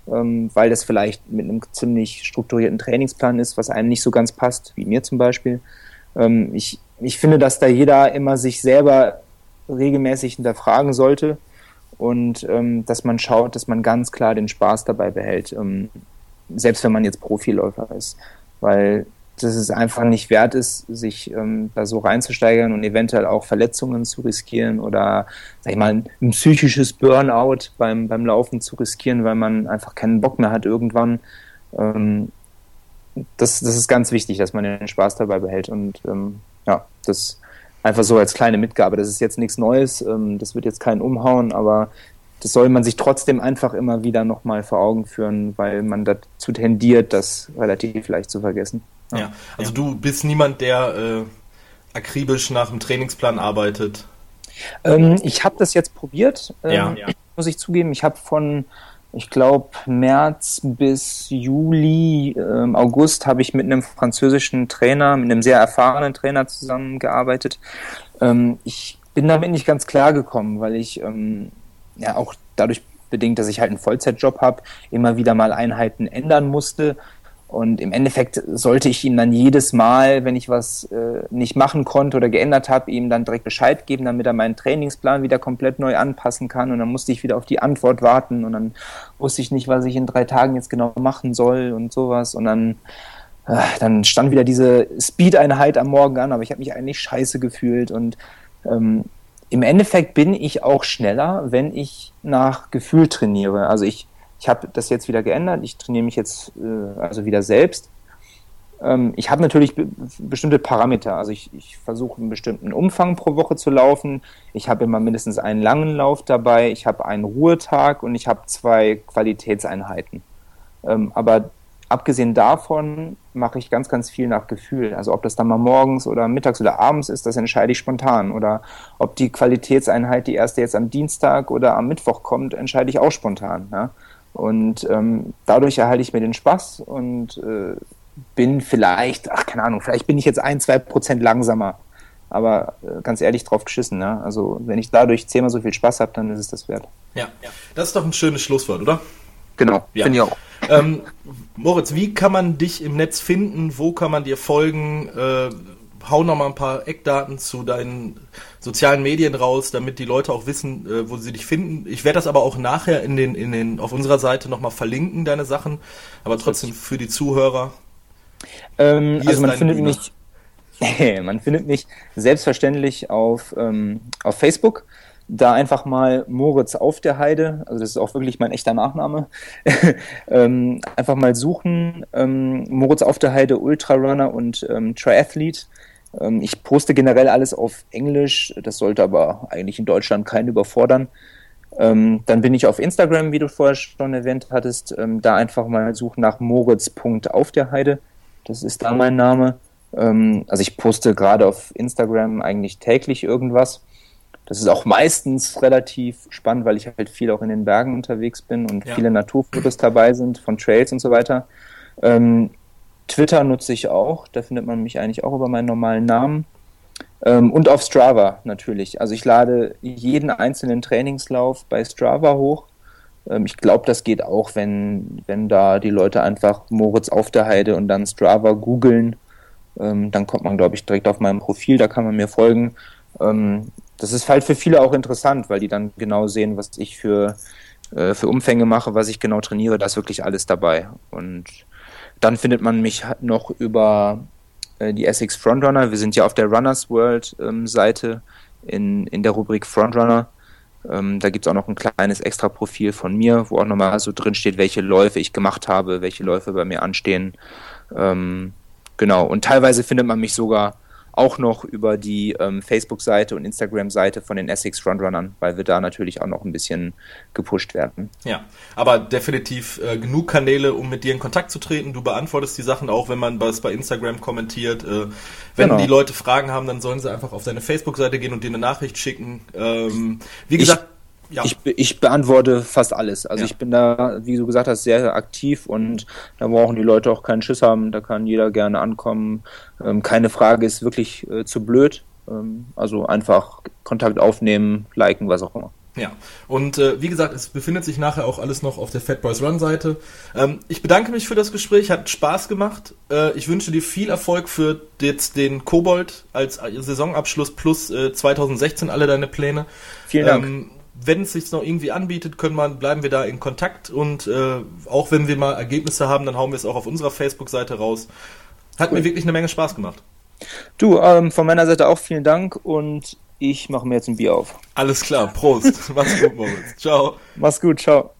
ähm, weil das vielleicht mit einem ziemlich strukturierten Trainingsplan ist, was einem nicht so ganz passt, wie mir zum Beispiel. Ähm, ich, ich finde, dass da jeder immer sich selber regelmäßig hinterfragen sollte und ähm, dass man schaut, dass man ganz klar den Spaß dabei behält, ähm, selbst wenn man jetzt Profiläufer ist, weil dass es einfach nicht wert ist, sich ähm, da so reinzusteigern und eventuell auch Verletzungen zu riskieren oder, sag ich mal, ein psychisches Burnout beim, beim Laufen zu riskieren, weil man einfach keinen Bock mehr hat irgendwann. Ähm, das, das ist ganz wichtig, dass man den Spaß dabei behält und ähm, ja, das einfach so als kleine Mitgabe. Das ist jetzt nichts Neues, ähm, das wird jetzt keinen umhauen, aber das soll man sich trotzdem einfach immer wieder nochmal vor Augen führen, weil man dazu tendiert, das relativ leicht zu vergessen. Ja, also ja. du bist niemand, der äh, akribisch nach dem Trainingsplan arbeitet. Ähm, ich habe das jetzt probiert, ähm, ja. muss ich zugeben. Ich habe von, ich glaube, März bis Juli, ähm, August habe ich mit einem französischen Trainer, mit einem sehr erfahrenen Trainer zusammengearbeitet. Ähm, ich bin damit nicht ganz klar gekommen, weil ich ähm, ja auch dadurch bedingt, dass ich halt einen Vollzeitjob habe, immer wieder mal Einheiten ändern musste und im Endeffekt sollte ich ihm dann jedes Mal, wenn ich was äh, nicht machen konnte oder geändert habe, ihm dann direkt Bescheid geben, damit er meinen Trainingsplan wieder komplett neu anpassen kann. Und dann musste ich wieder auf die Antwort warten und dann wusste ich nicht, was ich in drei Tagen jetzt genau machen soll und sowas. Und dann, äh, dann stand wieder diese Speed-Einheit am Morgen an, aber ich habe mich eigentlich scheiße gefühlt. Und ähm, im Endeffekt bin ich auch schneller, wenn ich nach Gefühl trainiere. Also ich ich habe das jetzt wieder geändert. Ich trainiere mich jetzt äh, also wieder selbst. Ähm, ich habe natürlich be bestimmte Parameter. Also ich, ich versuche einen bestimmten Umfang pro Woche zu laufen. Ich habe immer mindestens einen langen Lauf dabei. Ich habe einen Ruhetag und ich habe zwei Qualitätseinheiten. Ähm, aber abgesehen davon mache ich ganz, ganz viel nach Gefühl. Also ob das dann mal morgens oder mittags oder abends ist, das entscheide ich spontan. Oder ob die Qualitätseinheit, die erste jetzt am Dienstag oder am Mittwoch kommt, entscheide ich auch spontan. Ja? Und ähm, dadurch erhalte ich mir den Spaß und äh, bin vielleicht, ach keine Ahnung, vielleicht bin ich jetzt ein, zwei Prozent langsamer. Aber äh, ganz ehrlich drauf geschissen, ne? Also wenn ich dadurch zehnmal so viel Spaß habe, dann ist es das wert. Ja, ja. das ist doch ein schönes Schlusswort, oder? Genau, ja. finde ich auch. Ähm, Moritz, wie kann man dich im Netz finden? Wo kann man dir folgen? Äh, hau noch mal ein paar Eckdaten zu deinen sozialen Medien raus, damit die Leute auch wissen, äh, wo sie dich finden. Ich werde das aber auch nachher in den, in den, auf unserer Seite nochmal verlinken, deine Sachen. Aber trotzdem für die Zuhörer. Ähm, also man findet Bühne. mich, <laughs> man findet mich selbstverständlich auf, ähm, auf Facebook. Da einfach mal Moritz auf der Heide, also das ist auch wirklich mein echter Nachname, <laughs> ähm, einfach mal suchen. Ähm, Moritz auf der Heide, Ultrarunner und ähm, Triathlete. Ähm, ich poste generell alles auf Englisch, das sollte aber eigentlich in Deutschland keinen überfordern. Ähm, dann bin ich auf Instagram, wie du vorher schon erwähnt hattest, ähm, da einfach mal suchen nach Moritz.auf der Heide. Das ist da mein Name. also ich poste gerade auf Instagram eigentlich täglich irgendwas. Das ist auch meistens relativ spannend, weil ich halt viel auch in den Bergen unterwegs bin und ja. viele Naturfotos dabei sind von Trails und so weiter. Ähm, Twitter nutze ich auch, da findet man mich eigentlich auch über meinen normalen Namen. Ähm, und auf Strava natürlich. Also ich lade jeden einzelnen Trainingslauf bei Strava hoch. Ähm, ich glaube, das geht auch, wenn, wenn da die Leute einfach Moritz auf der Heide und dann Strava googeln. Ähm, dann kommt man, glaube ich, direkt auf meinem Profil, da kann man mir folgen. Das ist halt für viele auch interessant, weil die dann genau sehen, was ich für, äh, für Umfänge mache, was ich genau trainiere, da ist wirklich alles dabei. Und dann findet man mich noch über äh, die Essex Frontrunner. Wir sind ja auf der Runners World ähm, Seite in, in der Rubrik Frontrunner. Ähm, da gibt es auch noch ein kleines Extra-Profil von mir, wo auch nochmal so drin steht, welche Läufe ich gemacht habe, welche Läufe bei mir anstehen. Ähm, genau, und teilweise findet man mich sogar auch noch über die ähm, Facebook-Seite und Instagram-Seite von den Essex Frontrunnern, weil wir da natürlich auch noch ein bisschen gepusht werden. Ja, aber definitiv äh, genug Kanäle, um mit dir in Kontakt zu treten. Du beantwortest die Sachen auch, wenn man was bei Instagram kommentiert. Äh, wenn genau. die Leute Fragen haben, dann sollen sie einfach auf deine Facebook-Seite gehen und dir eine Nachricht schicken. Ähm, wie gesagt. Ich ja. Ich, ich beantworte fast alles. Also ja. ich bin da, wie du gesagt hast, sehr aktiv und da brauchen die Leute auch keinen Schiss haben. Da kann jeder gerne ankommen. Ähm, keine Frage ist wirklich äh, zu blöd. Ähm, also einfach Kontakt aufnehmen, liken, was auch immer. Ja, und äh, wie gesagt, es befindet sich nachher auch alles noch auf der Fat Boys Run Seite. Ähm, ich bedanke mich für das Gespräch, hat Spaß gemacht. Äh, ich wünsche dir viel Erfolg für jetzt den Kobold als Saisonabschluss plus äh, 2016 alle deine Pläne. Vielen Dank. Ähm, wenn es sich noch irgendwie anbietet, können wir, bleiben wir da in Kontakt und äh, auch wenn wir mal Ergebnisse haben, dann hauen wir es auch auf unserer Facebook-Seite raus. Hat cool. mir wirklich eine Menge Spaß gemacht. Du, ähm, von meiner Seite auch vielen Dank und ich mache mir jetzt ein Bier auf. Alles klar, Prost. <laughs> Mach's gut, Moritz. Ciao. Mach's gut, ciao.